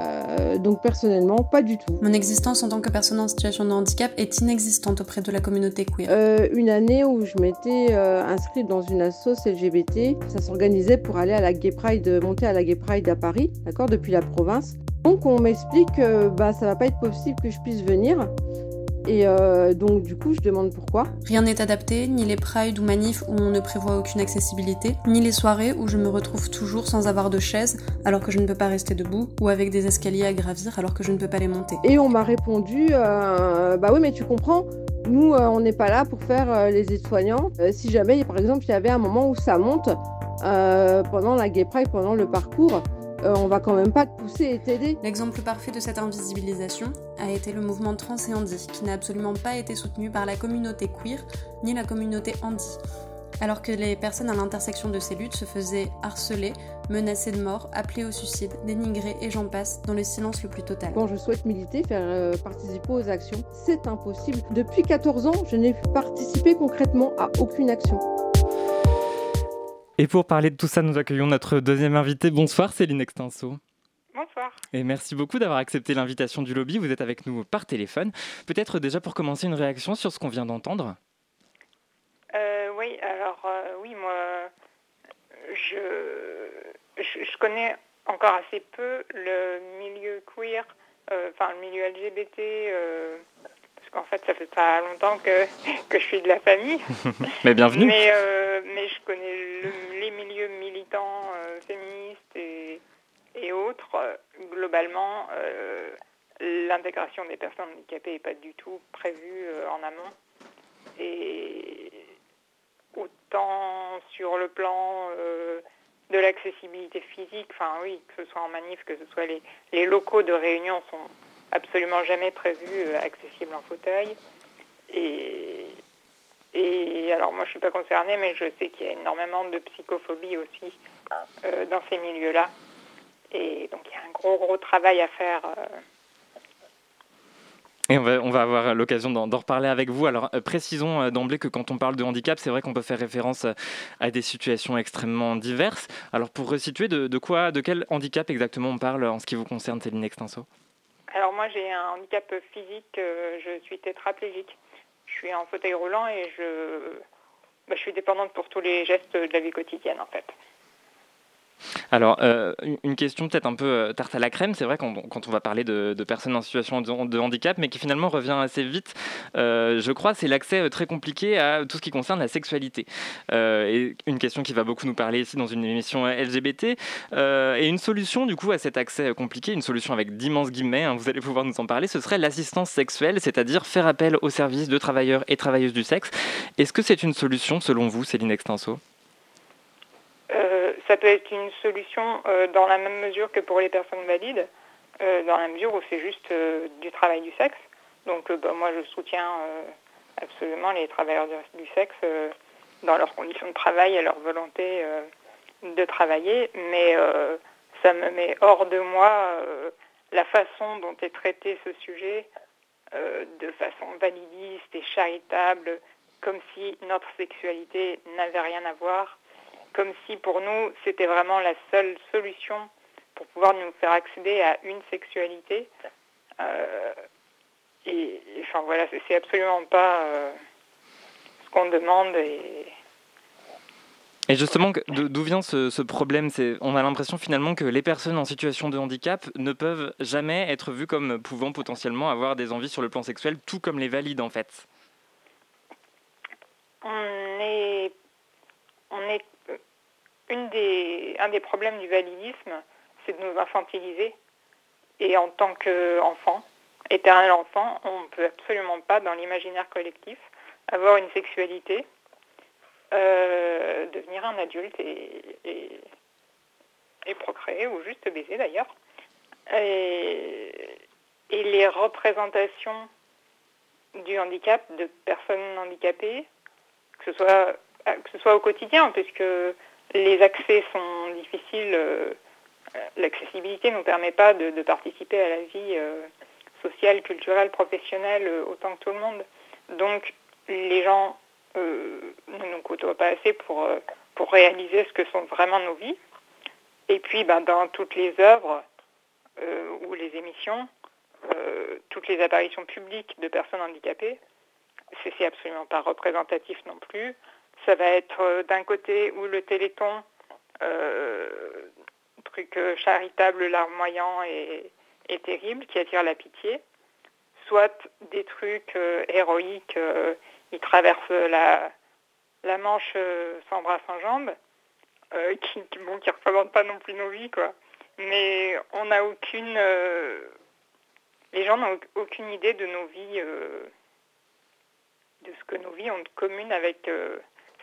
Euh, donc personnellement, pas du tout. Mon existence en tant que personne en situation de handicap est inexistante auprès de la communauté queer. Euh, une année où je m'étais euh, inscrite dans une assoce LGBT, ça s'organisait pour aller à la Gay Pride, monter à la Gay Pride à Paris, d'accord, depuis la province. Donc on m'explique que bah, ça va pas être possible que je puisse venir. Et euh, donc du coup, je demande pourquoi. Rien n'est adapté, ni les prides ou manifs où on ne prévoit aucune accessibilité, ni les soirées où je me retrouve toujours sans avoir de chaise alors que je ne peux pas rester debout, ou avec des escaliers à gravir alors que je ne peux pas les monter. Et on m'a répondu, euh, bah oui, mais tu comprends, nous, euh, on n'est pas là pour faire les aides-soignants. Si jamais, par exemple, il y avait un moment où ça monte pendant la Gay Pride, pendant le parcours, euh, on va quand même pas te pousser et t'aider. L'exemple parfait de cette invisibilisation a été le mouvement Trans et Handi, qui n'a absolument pas été soutenu par la communauté queer ni la communauté handi. Alors que les personnes à l'intersection de ces luttes se faisaient harceler, menacer de mort, appeler au suicide, dénigrer et j'en passe, dans le silence le plus total. Quand je souhaite militer, faire euh, participer aux actions, c'est impossible. Depuis 14 ans, je n'ai participé concrètement à aucune action. Et pour parler de tout ça, nous accueillons notre deuxième invité. Bonsoir Céline Extenso. Bonsoir. Et merci beaucoup d'avoir accepté l'invitation du lobby. Vous êtes avec nous par téléphone. Peut-être déjà pour commencer une réaction sur ce qu'on vient d'entendre euh, Oui, alors euh, oui, moi, je, je, je, connais encore assez peu le milieu queer, euh, enfin le milieu LGBT, qu'en fait, ça fait pas longtemps que, que je suis de la famille. mais bienvenue. Mais, euh, mais je connais le, les milieux militants, euh, féministes et, et autres. globalement, euh, l'intégration des personnes handicapées n'est pas du tout prévue en amont. Et autant sur le plan de l'accessibilité physique, enfin oui, que ce soit en manif, que ce soit les, les locaux de réunion sont absolument jamais prévus euh, accessibles en fauteuil. Et, et alors moi je suis pas concernée, mais je sais qu'il y a énormément de psychophobie aussi euh, dans ces milieux-là. Et donc il y a un gros gros travail à faire. Euh, et on va, on va avoir l'occasion d'en reparler avec vous. Alors, précisons d'emblée que quand on parle de handicap, c'est vrai qu'on peut faire référence à des situations extrêmement diverses. Alors, pour resituer, de, quoi, de quel handicap exactement on parle en ce qui vous concerne, Céline Extenso Alors, moi, j'ai un handicap physique. je suis tétraplégique. Je suis en fauteuil roulant et je, bah, je suis dépendante pour tous les gestes de la vie quotidienne, en fait. Alors, euh, une question peut-être un peu euh, tarte à la crème, c'est vrai quand, quand on va parler de, personnes en situation de, handicap, mais qui finalement revient assez vite, euh, je crois, c'est l'accès très compliqué à tout ce qui concerne la sexualité. Et une question qui va beaucoup nous parler ici dans une émission LGBT, et une solution du coup à cet accès compliqué, une solution avec d'immenses guillemets, hein, vous allez pouvoir nous en parler, ce serait l'assistance sexuelle, c'est-à-dire faire appel aux services de travailleurs et travailleuses du sexe. Est-ce que c'est une solution selon vous, Céline Extenso? Ça peut être une solution euh, dans la même mesure que pour les personnes valides, euh, dans la mesure où c'est juste euh, du travail du sexe. Donc bah, moi je soutiens absolument les travailleurs du, sexe dans leurs conditions de travail et leur volonté de travailler, mais ça me met hors de moi la façon dont est traité ce sujet de façon validiste et charitable, comme si notre sexualité n'avait rien à voir comme si pour nous c'était vraiment la seule solution pour pouvoir nous faire accéder à une sexualité. Euh, et, enfin voilà, c'est absolument pas euh, ce qu'on demande. Et, et justement, d'où vient ce, ce problème? On a l'impression finalement que les personnes en situation de handicap ne peuvent jamais être vues comme pouvant potentiellement avoir des envies sur le plan sexuel, tout comme les valides en fait. On est, on est des, un des problèmes du validisme, c'est de nous infantiliser. Et en tant qu'enfant, éternel enfant, on ne peut absolument pas, dans l'imaginaire collectif, avoir une sexualité, euh, devenir un adulte et, procréer, ou juste baiser d'ailleurs. et, et les représentations du handicap de personnes handicapées, que ce soit, que ce soit au quotidien, puisque les accès sont difficiles. euh, L'accessibilité ne nous permet pas de, participer à la vie euh, sociale, culturelle, professionnelle euh, autant que tout le monde. Donc les gens ne nous côtoient pas assez pour, pour réaliser ce que sont vraiment nos vies. Et puis ben, dans toutes les œuvres ou les émissions, toutes les apparitions publiques de personnes handicapées, c'est absolument pas représentatif non plus. Ça va être euh, d'un côté où le téléthon, euh, truc euh, charitable, larmoyant et, terrible, qui attire la pitié, soit des trucs héroïques, ils traversent la, Manche sans bras, sans jambes, qui, qui, bon, qui représentent pas non plus nos vies, quoi. Mais on n'a aucune... les gens n'ont aucune idée de nos vies, de ce que nos vies ont de commune avec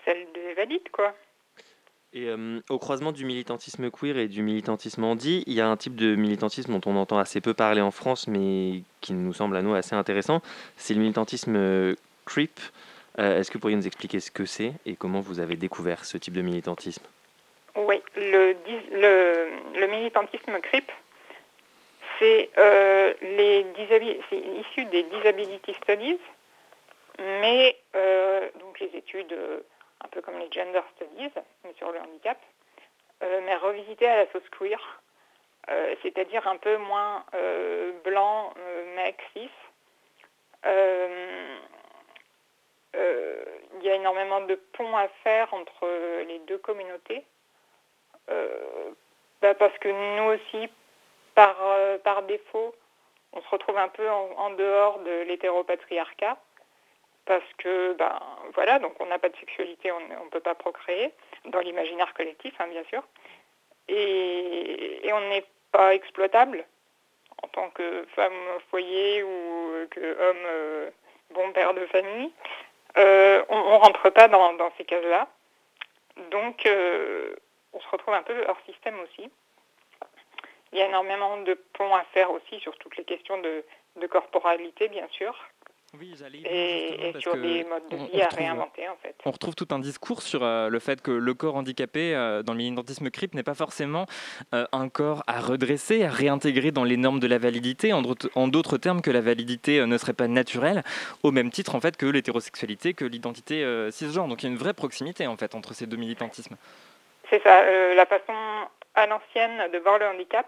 celles des valides, quoi. Et euh, au croisement du militantisme queer et du militantisme handi, il y a un type de militantisme dont on entend assez peu parler en France, mais qui nous semble à nous assez intéressant. C'est le militantisme euh, creep. Euh, Est-ce que vous pourriez nous expliquer ce que c'est et comment vous avez découvert ce type de militantisme? Oui, le, le, le militantisme CRIP, c'est euh, c'est issu des Disability Studies, mais donc les études un peu comme les Gender Studies, mais sur le handicap, euh, mais revisitées à la sauce queer, euh, c'est-à-dire un peu moins euh, blanc, mec, cis. Il y a énormément de ponts à faire entre les deux communautés. Bah parce que nous aussi, par, par défaut, on se retrouve un peu en, en dehors de l'hétéropatriarcat. Parce que, ben voilà, donc on n'a pas de sexualité, on ne peut pas procréer, dans l'imaginaire collectif, hein, bien sûr. Et, on n'est pas exploitable en tant que femme au foyer ou que homme euh, bon père de famille. Euh, on ne rentre pas dans, dans ces cases-là. Donc, euh, on se retrouve un peu hors système aussi. Il y a énormément de ponts à faire aussi sur toutes les questions de, de corporalité, bien sûr. Oui, j'allais et, et parce sur que des modes de on- vie on à retrouve- réinventer, en fait. On retrouve tout un discours sur euh, le fait que le corps handicapé euh, dans le militantisme CRIP n'est pas forcément euh, un corps à redresser, à réintégrer dans les normes de la validité, en d'autres- en d'autres termes que la validité ne serait pas naturelle, au même titre en fait que l'hétérosexualité, que l'identité cisgenre. Donc il y a une vraie proximité en fait entre ces deux militantismes. C'est ça, la façon à l'ancienne de voir le handicap,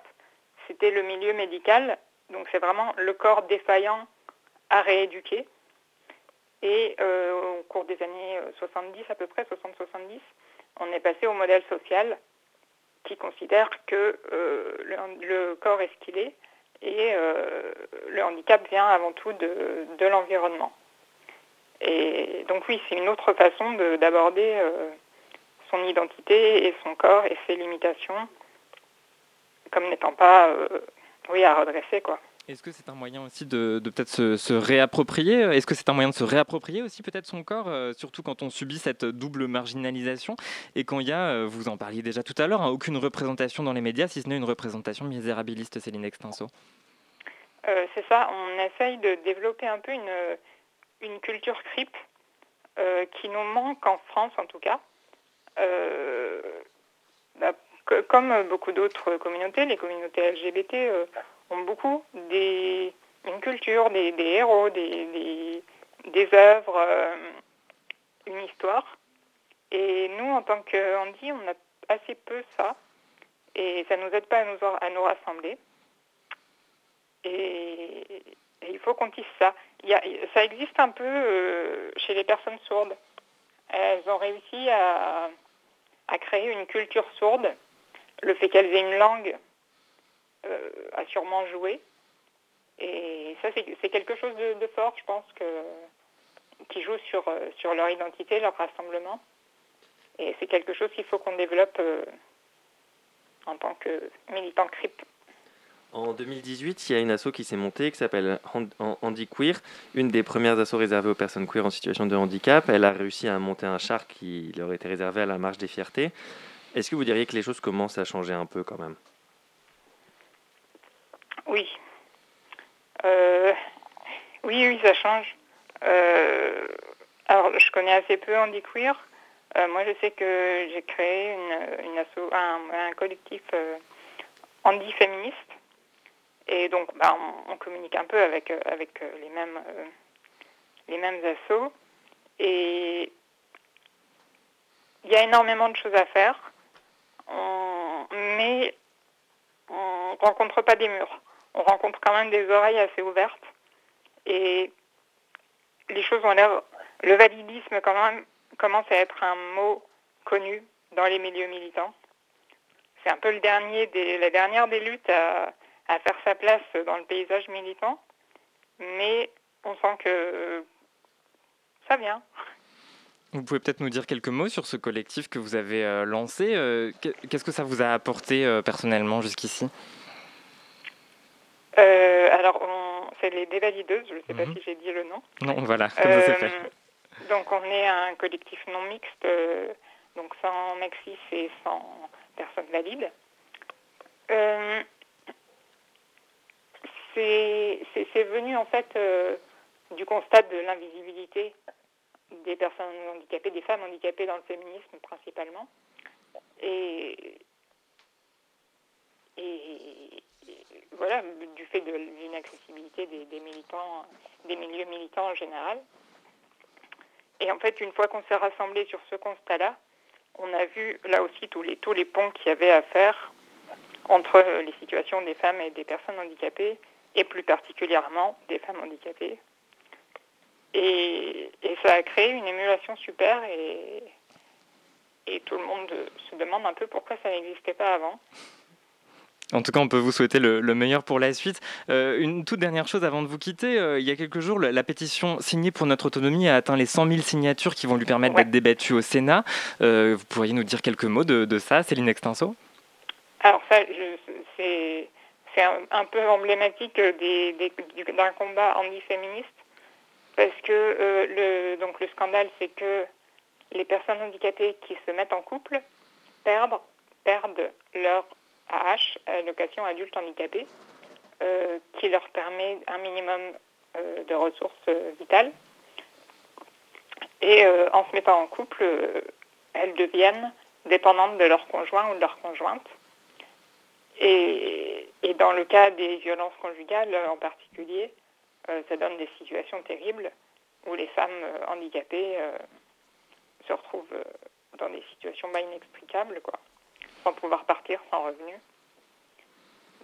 c'était le milieu médical, donc c'est vraiment le corps défaillant à rééduquer. Et euh, au cours des années euh, 70 à peu près, 60-70, on est passé au modèle social qui considère que euh, le, corps est ce qu'il est et euh, le handicap vient avant tout de, de l'environnement. Et donc oui, c'est une autre façon de- d'aborder euh, son identité et son corps et ses limitations comme n'étant pas euh, oui, à redresser. quoi. Est-ce que c'est un moyen aussi de, peut-être se, réapproprier Est-ce que c'est un moyen de se réapproprier aussi peut-être son corps, euh, surtout quand on subit cette double marginalisation et quand il y a, euh, vous en parliez déjà tout à l'heure, hein, aucune représentation dans les médias, si ce n'est une représentation misérabiliste, Céline Extinso Euh, c'est ça, on essaye de développer un peu une, culture euh, qui nous manque en France en tout cas. Euh, bah, comme beaucoup d'autres communautés, les communautés LGBT euh, beaucoup des, une culture, des, héros, des, des, œuvres, euh, une histoire. Et nous, en tant que Andy, on a assez peu ça. Et ça ne nous aide pas à nous, à nous rassembler. Et, et il faut qu'on tisse ça. Il y a- ça existe un peu euh, chez les personnes sourdes. Elles ont réussi à, à créer une culture sourde. Le fait qu'elles aient une langue euh, a sûrement joué. Et ça, c'est quelque chose de, fort, je pense, que, qui joue sur, euh, sur leur identité, leur rassemblement. Et c'est quelque chose qu'il faut qu'on développe euh, en tant que militant CRIP. En 2018, il y a une asso qui s'est montée qui s'appelle Hand- Han- Handy Queer, une des premières assos réservées aux personnes queer en situation de handicap. Elle a réussi à monter un char qui leur était réservé à la marche des fiertés. Est-ce que vous diriez que les choses commencent à changer un peu quand même? Oui. Euh, oui, oui, ça change. Euh, alors, je connais assez peu Andy Queer. Euh, moi, je sais que j'ai créé une, un, collectif euh, Andy féministe. Et donc, bah, on, communique un peu avec, avec les mêmes, les mêmes. Et il y a énormément de choses à faire. Mais on rencontre pas des murs. On rencontre quand même des oreilles assez ouvertes. Et les choses ont l'air. Le validisme, quand même, commence à être un mot connu dans les milieux militants. C'est un peu le dernier la dernière des luttes à, faire sa place dans le paysage militant. Mais on sent que ça vient. Vous pouvez peut-être nous dire quelques mots sur ce collectif que vous avez euh, lancé. euh, qu'est- Qu'est-ce que ça vous a apporté euh, personnellement jusqu'ici? Euh, alors, on- c'est les dévalideuses, je ne sais Mhm. pas si j'ai dit le nom. Non, voilà, comme ça c'est fait. Euh, donc on est un collectif non mixte, euh, donc sans maxis et sans personnes valides. Euh, c'est venu en fait du constat de l'invisibilité des personnes handicapées, des femmes handicapées dans le féminisme principalement. Et voilà, du fait de l'inaccessibilité des, militants, des milieux militants en général. Et en fait, une fois qu'on s'est rassemblés sur ce constat-là, on a vu là aussi tous les, ponts qu'il y avait à faire entre les situations des femmes et des personnes handicapées, et plus particulièrement des femmes handicapées. Et, ça a créé une émulation super, et, tout le monde se demande un peu pourquoi ça n'existait pas avant. En tout cas, on peut vous souhaiter le, le meilleur pour la suite. Euh, une toute dernière chose avant de vous quitter. euh, il y a quelques jours, la, pétition signée pour notre autonomie a atteint les 100 000 signatures qui vont lui permettre d'être débattue au Sénat. Euh, vous pourriez nous dire quelques mots de, de ça, Céline Extinso Alors ça, c'est un, un peu emblématique des- des- du- d'un combat anti-féministe parce que le, donc le scandale, c'est que les personnes handicapées qui se mettent en couple perdent, perdent leur AH, allocation adulte handicapé, euh, qui leur permet un minimum euh, de ressources euh, vitales. Et euh, en se mettant en couple, euh, elles deviennent dépendantes de leur conjoint ou de leur conjointe. Et, dans le cas des violences conjugales en particulier, euh, ça donne des situations terribles où les femmes euh, handicapées euh, se retrouvent euh, dans des situations bah, inextricables, quoi, sans pouvoir partir, sans revenu.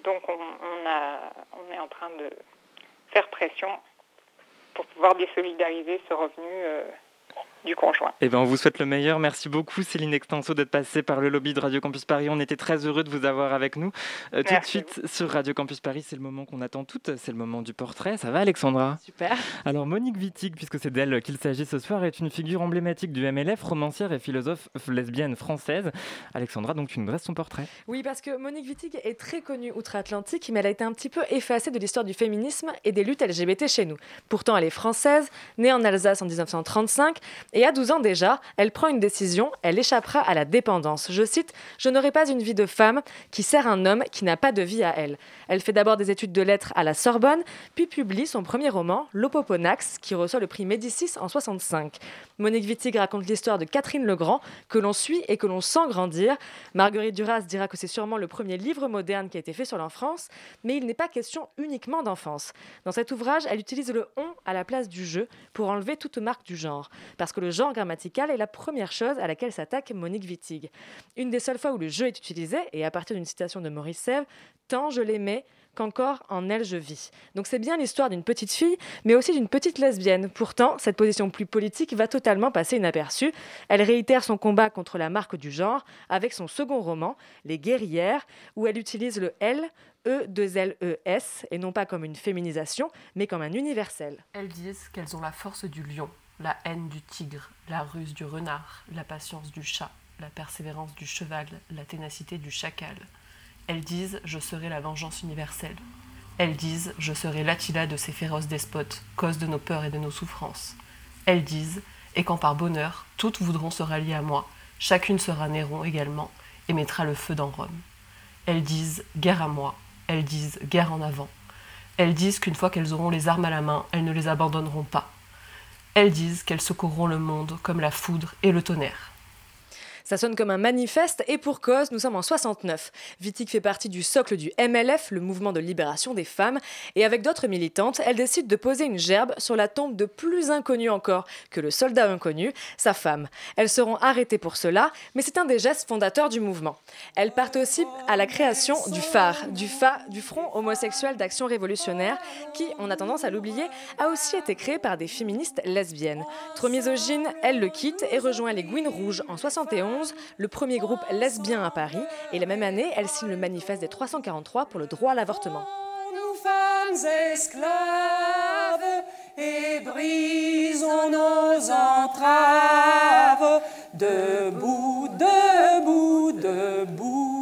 Donc on, on a, on est en train de faire pression pour pouvoir désolidariser ce revenu euh, du conjoint. Eh ben, on vous souhaite le meilleur. Merci beaucoup, Céline Extinso, d'être passée par le lobby de Radio Campus Paris. On était très heureux de vous avoir avec nous. Euh, tout de suite, sur Radio Campus Paris, c'est le moment qu'on attend toutes. C'est le moment du portrait. Ça va, Alexandra? Super. Alors, Monique Wittig, puisque c'est d'elle qu'il s'agit ce soir, est une figure emblématique du MLF, romancière et philosophe lesbienne française. Alexandra, donc, tu nous dresses son portrait. Oui, parce que Monique Wittig est très connue outre-Atlantique, mais elle a été un petit peu effacée de l'histoire du féminisme et des luttes LGBT chez nous. Pourtant, elle est française, née en Alsace en 1935, et à 12 ans déjà, elle prend une décision, elle échappera à la dépendance. Je cite Je n'aurai pas une vie de femme qui sert un homme qui n'a pas de vie à elle. Elle fait d'abord des études de lettres à la Sorbonne, puis publie son premier roman, L'Opoponax, qui reçoit le prix Médicis en 65. Monique Wittig raconte l'histoire de Catherine Legrand, que l'on suit et que l'on sent grandir. Marguerite Duras dira que c'est sûrement le premier livre moderne qui a été fait sur l'enfance, mais il n'est pas question uniquement d'enfance. Dans cet ouvrage, elle utilise le on à la place du je pour enlever toute marque du genre, parce que le genre grammatical est la première chose à laquelle s'attaque Monique Wittig. Une des seules fois où le je est utilisé, et à partir d'une citation de Maurice Sèvres, tant je l'aimais qu'encore en elle je vis. Donc c'est bien l'histoire d'une petite fille, mais aussi d'une petite lesbienne. Pourtant, cette position plus politique va totalement passer inaperçue. Elle réitère son combat contre la marque du genre avec son second roman, Les guerrières, où elle utilise le L, E, 2 L, E, S, et non pas comme une féminisation, mais comme un universel. Elles disent qu'elles ont la force du lion, la haine du tigre, la ruse du renard, la patience du chat, la persévérance du cheval, la ténacité du chacal. Elles disent Je serai la vengeance universelle. Elles disent Je serai l'Attila de ces féroces despotes, cause de nos peurs et de nos souffrances. Elles disent Et quand par bonheur, toutes voudront se rallier à moi, chacune sera Néron également, et mettra le feu dans Rome. Elles disent Guerre à moi. Elles disent Guerre en avant. Elles disent qu'une fois qu'elles auront les armes à la main, elles ne les abandonneront pas. Elles disent qu'elles secourront le monde comme la foudre et le tonnerre. Ça sonne comme un manifeste et pour cause, nous sommes en 69. Wittig fait partie du socle du MLF, le mouvement de libération des femmes, et avec d'autres militantes, elle décide de poser une gerbe sur la tombe de plus inconnu encore que le soldat inconnu, sa femme. Elles seront arrêtées pour cela, mais c'est un des gestes fondateurs du mouvement. Elles aussi à la création du phare, du, FA, du Front homosexuel d'action révolutionnaire, qui, on a tendance à l'oublier, a aussi été créé par des féministes lesbiennes. Trop misogyne, elle le quitte et rejoint les Gouines Rouges en 71 le premier groupe lesbien à Paris, et la même année, elle signe le manifeste des 343 pour le droit à l'avortement. Nous femmes esclaves et brisons nos entraves. Debout, debout, debout.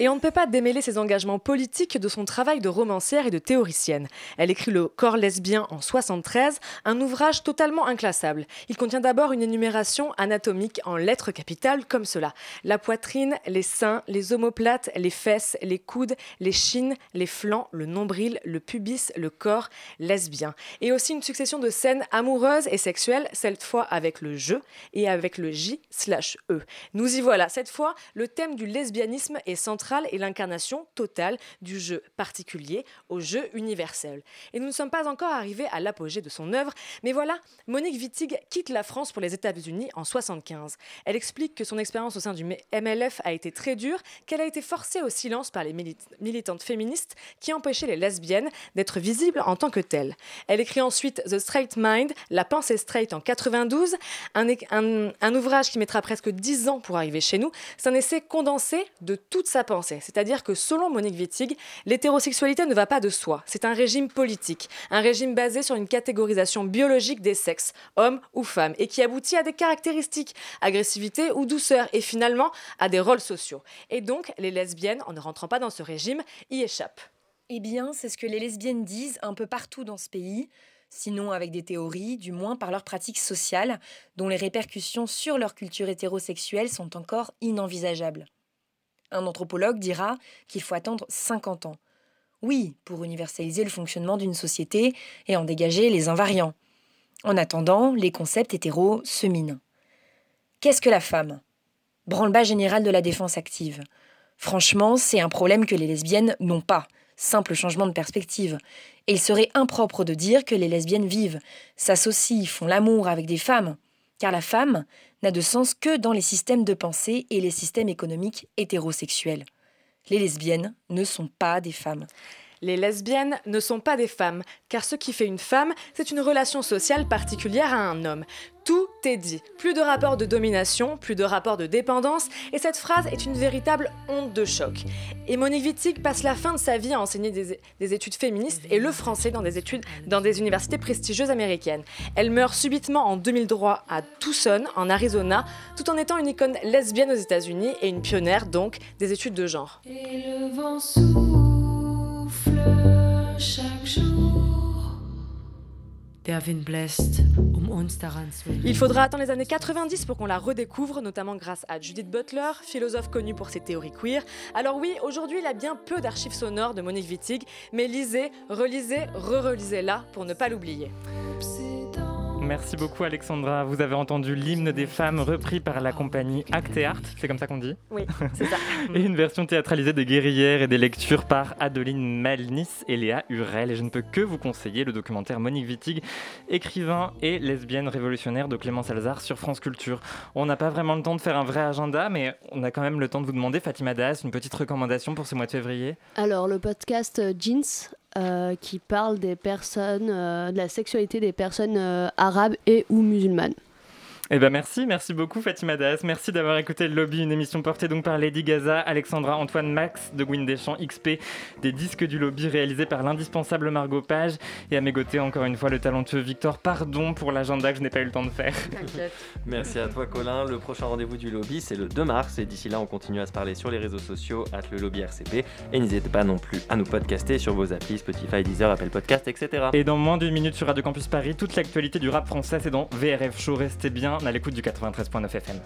Et on ne peut pas démêler ses engagements politiques de son travail de romancière et de théoricienne. Elle écrit Le corps lesbien en 73, un ouvrage totalement inclassable. Il contient d'abord une énumération anatomique en lettres capitales comme cela. La poitrine, les seins, les omoplates, les fesses, les coudes, les chines, les flancs, le nombril, le pubis, le corps lesbien. Et aussi une succession de scènes amoureuses et sexuelles, cette fois avec le je et avec le J slash E. Nous y voilà, cette fois, le thème du lesbianisme est central et l'incarnation totale du jeu particulier au jeu universel. Et nous ne sommes pas encore arrivés à l'apogée de son œuvre, mais voilà, Monique Wittig quitte la France pour les États-Unis en 75. Elle explique que son expérience au sein du MLF a été très dure, qu'elle a été forcée au silence par les milit- militantes féministes qui empêchaient les lesbiennes d'être visibles en tant que telles. Elle écrit ensuite The Straight Mind, La pensée straight en 92, un, é- un- un ouvrage qui mettra presque 10 ans pour arriver chez nous. C'est un essai condensé de toute sa pensée. C'est-à-dire que selon Monique Wittig, l'hétérosexualité ne va pas de soi. C'est un régime politique, un régime basé sur une catégorisation biologique des sexes, hommes ou femmes, et qui aboutit à des caractéristiques, agressivité ou douceur, et finalement à des rôles sociaux. Et donc, les lesbiennes, en ne rentrant pas dans ce régime, y échappent. Eh bien, c'est ce que les lesbiennes disent un peu partout dans ce pays, sinon avec des théories, du moins par leurs pratiques sociales, dont les répercussions sur leur culture hétérosexuelle sont encore inenvisageables. Un anthropologue dira qu'il faut attendre 50 ans. Oui, pour universaliser le fonctionnement d'une société et en dégager les invariants. En attendant, les concepts hétéros se minent. Qu'est-ce que la femme? Branle-bas général de la défense active. Franchement, c'est un problème que les lesbiennes n'ont pas. Simple changement de perspective. Et il serait impropre de dire que les lesbiennes vivent, s'associent, font l'amour avec des femmes. Car la femme n'a de sens que dans les systèmes de pensée et les systèmes économiques hétérosexuels. Les lesbiennes ne sont pas des femmes. Les lesbiennes ne sont pas des femmes, car ce qui fait une femme, c'est une relation sociale particulière à un homme. Tout est dit. Plus de rapports de domination, plus de rapports de dépendance, et cette phrase est une véritable honte de choc. Et Monique Wittig passe la fin de sa vie à enseigner des, des études féministes et le français dans des universités prestigieuses américaines. Elle meurt subitement en 2003 à Tucson, en Arizona, tout en étant une icône lesbienne aux États-Unis et une pionnière donc des études de genre. Il faudra attendre les années 90 pour qu'on la redécouvre, notamment grâce à Judith Butler, philosophe connue pour ses théories queer. Alors oui, aujourd'hui, il y a bien peu d'archives sonores de Monique Wittig, mais lisez, relisez, re-relisez-la pour ne pas l'oublier. Merci beaucoup Alexandra. Vous avez entendu l'hymne des femmes repris par la compagnie Acte et Art, c'est comme ça qu'on dit Oui, c'est ça. Et une version théâtralisée des guerrières et des lectures par Adeline Malnis et Léa Hurel. Et je ne peux que vous conseiller le documentaire Monique Wittig, écrivain et lesbienne révolutionnaire de Clémence Alzard sur France Culture. On n'a pas vraiment le temps de faire un vrai agenda, mais on a quand même le temps de vous demander, Fatima Das, une petite recommandation pour ce mois de février. Alors, le podcast euh, Jeans, qui parle des personnes, euh, de la sexualité des personnes euh, arabes et ou musulmanes. Eh ben merci, merci beaucoup Fatima Das. Merci d'avoir écouté le Lobby, une émission portée donc par Lady Gaza, Alexandra, Antoine, Max de Gwyn Deschamps, XP, des disques du Lobby réalisés par l'indispensable Margot Page et à mes côtés encore une fois le talentueux Victor. Pardon pour l'agenda que je n'ai pas eu le temps de faire. Merci à toi Colin. Le prochain rendez-vous du lobby c'est le 2 mars et d'ici là on continue à se parler sur les réseaux sociaux at le lobby RCP et n'hésitez pas non plus à nous podcaster sur vos applis Spotify, Deezer, Apple Podcast, etc. Et dans moins d'une minute sur Radio Campus Paris, toute l'actualité du rap français c'est dans VRF Show. Restez bien à l'écoute du 93.9 FM.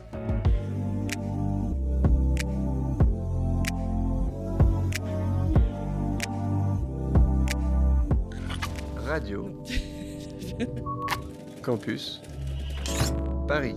Radio Campus Paris.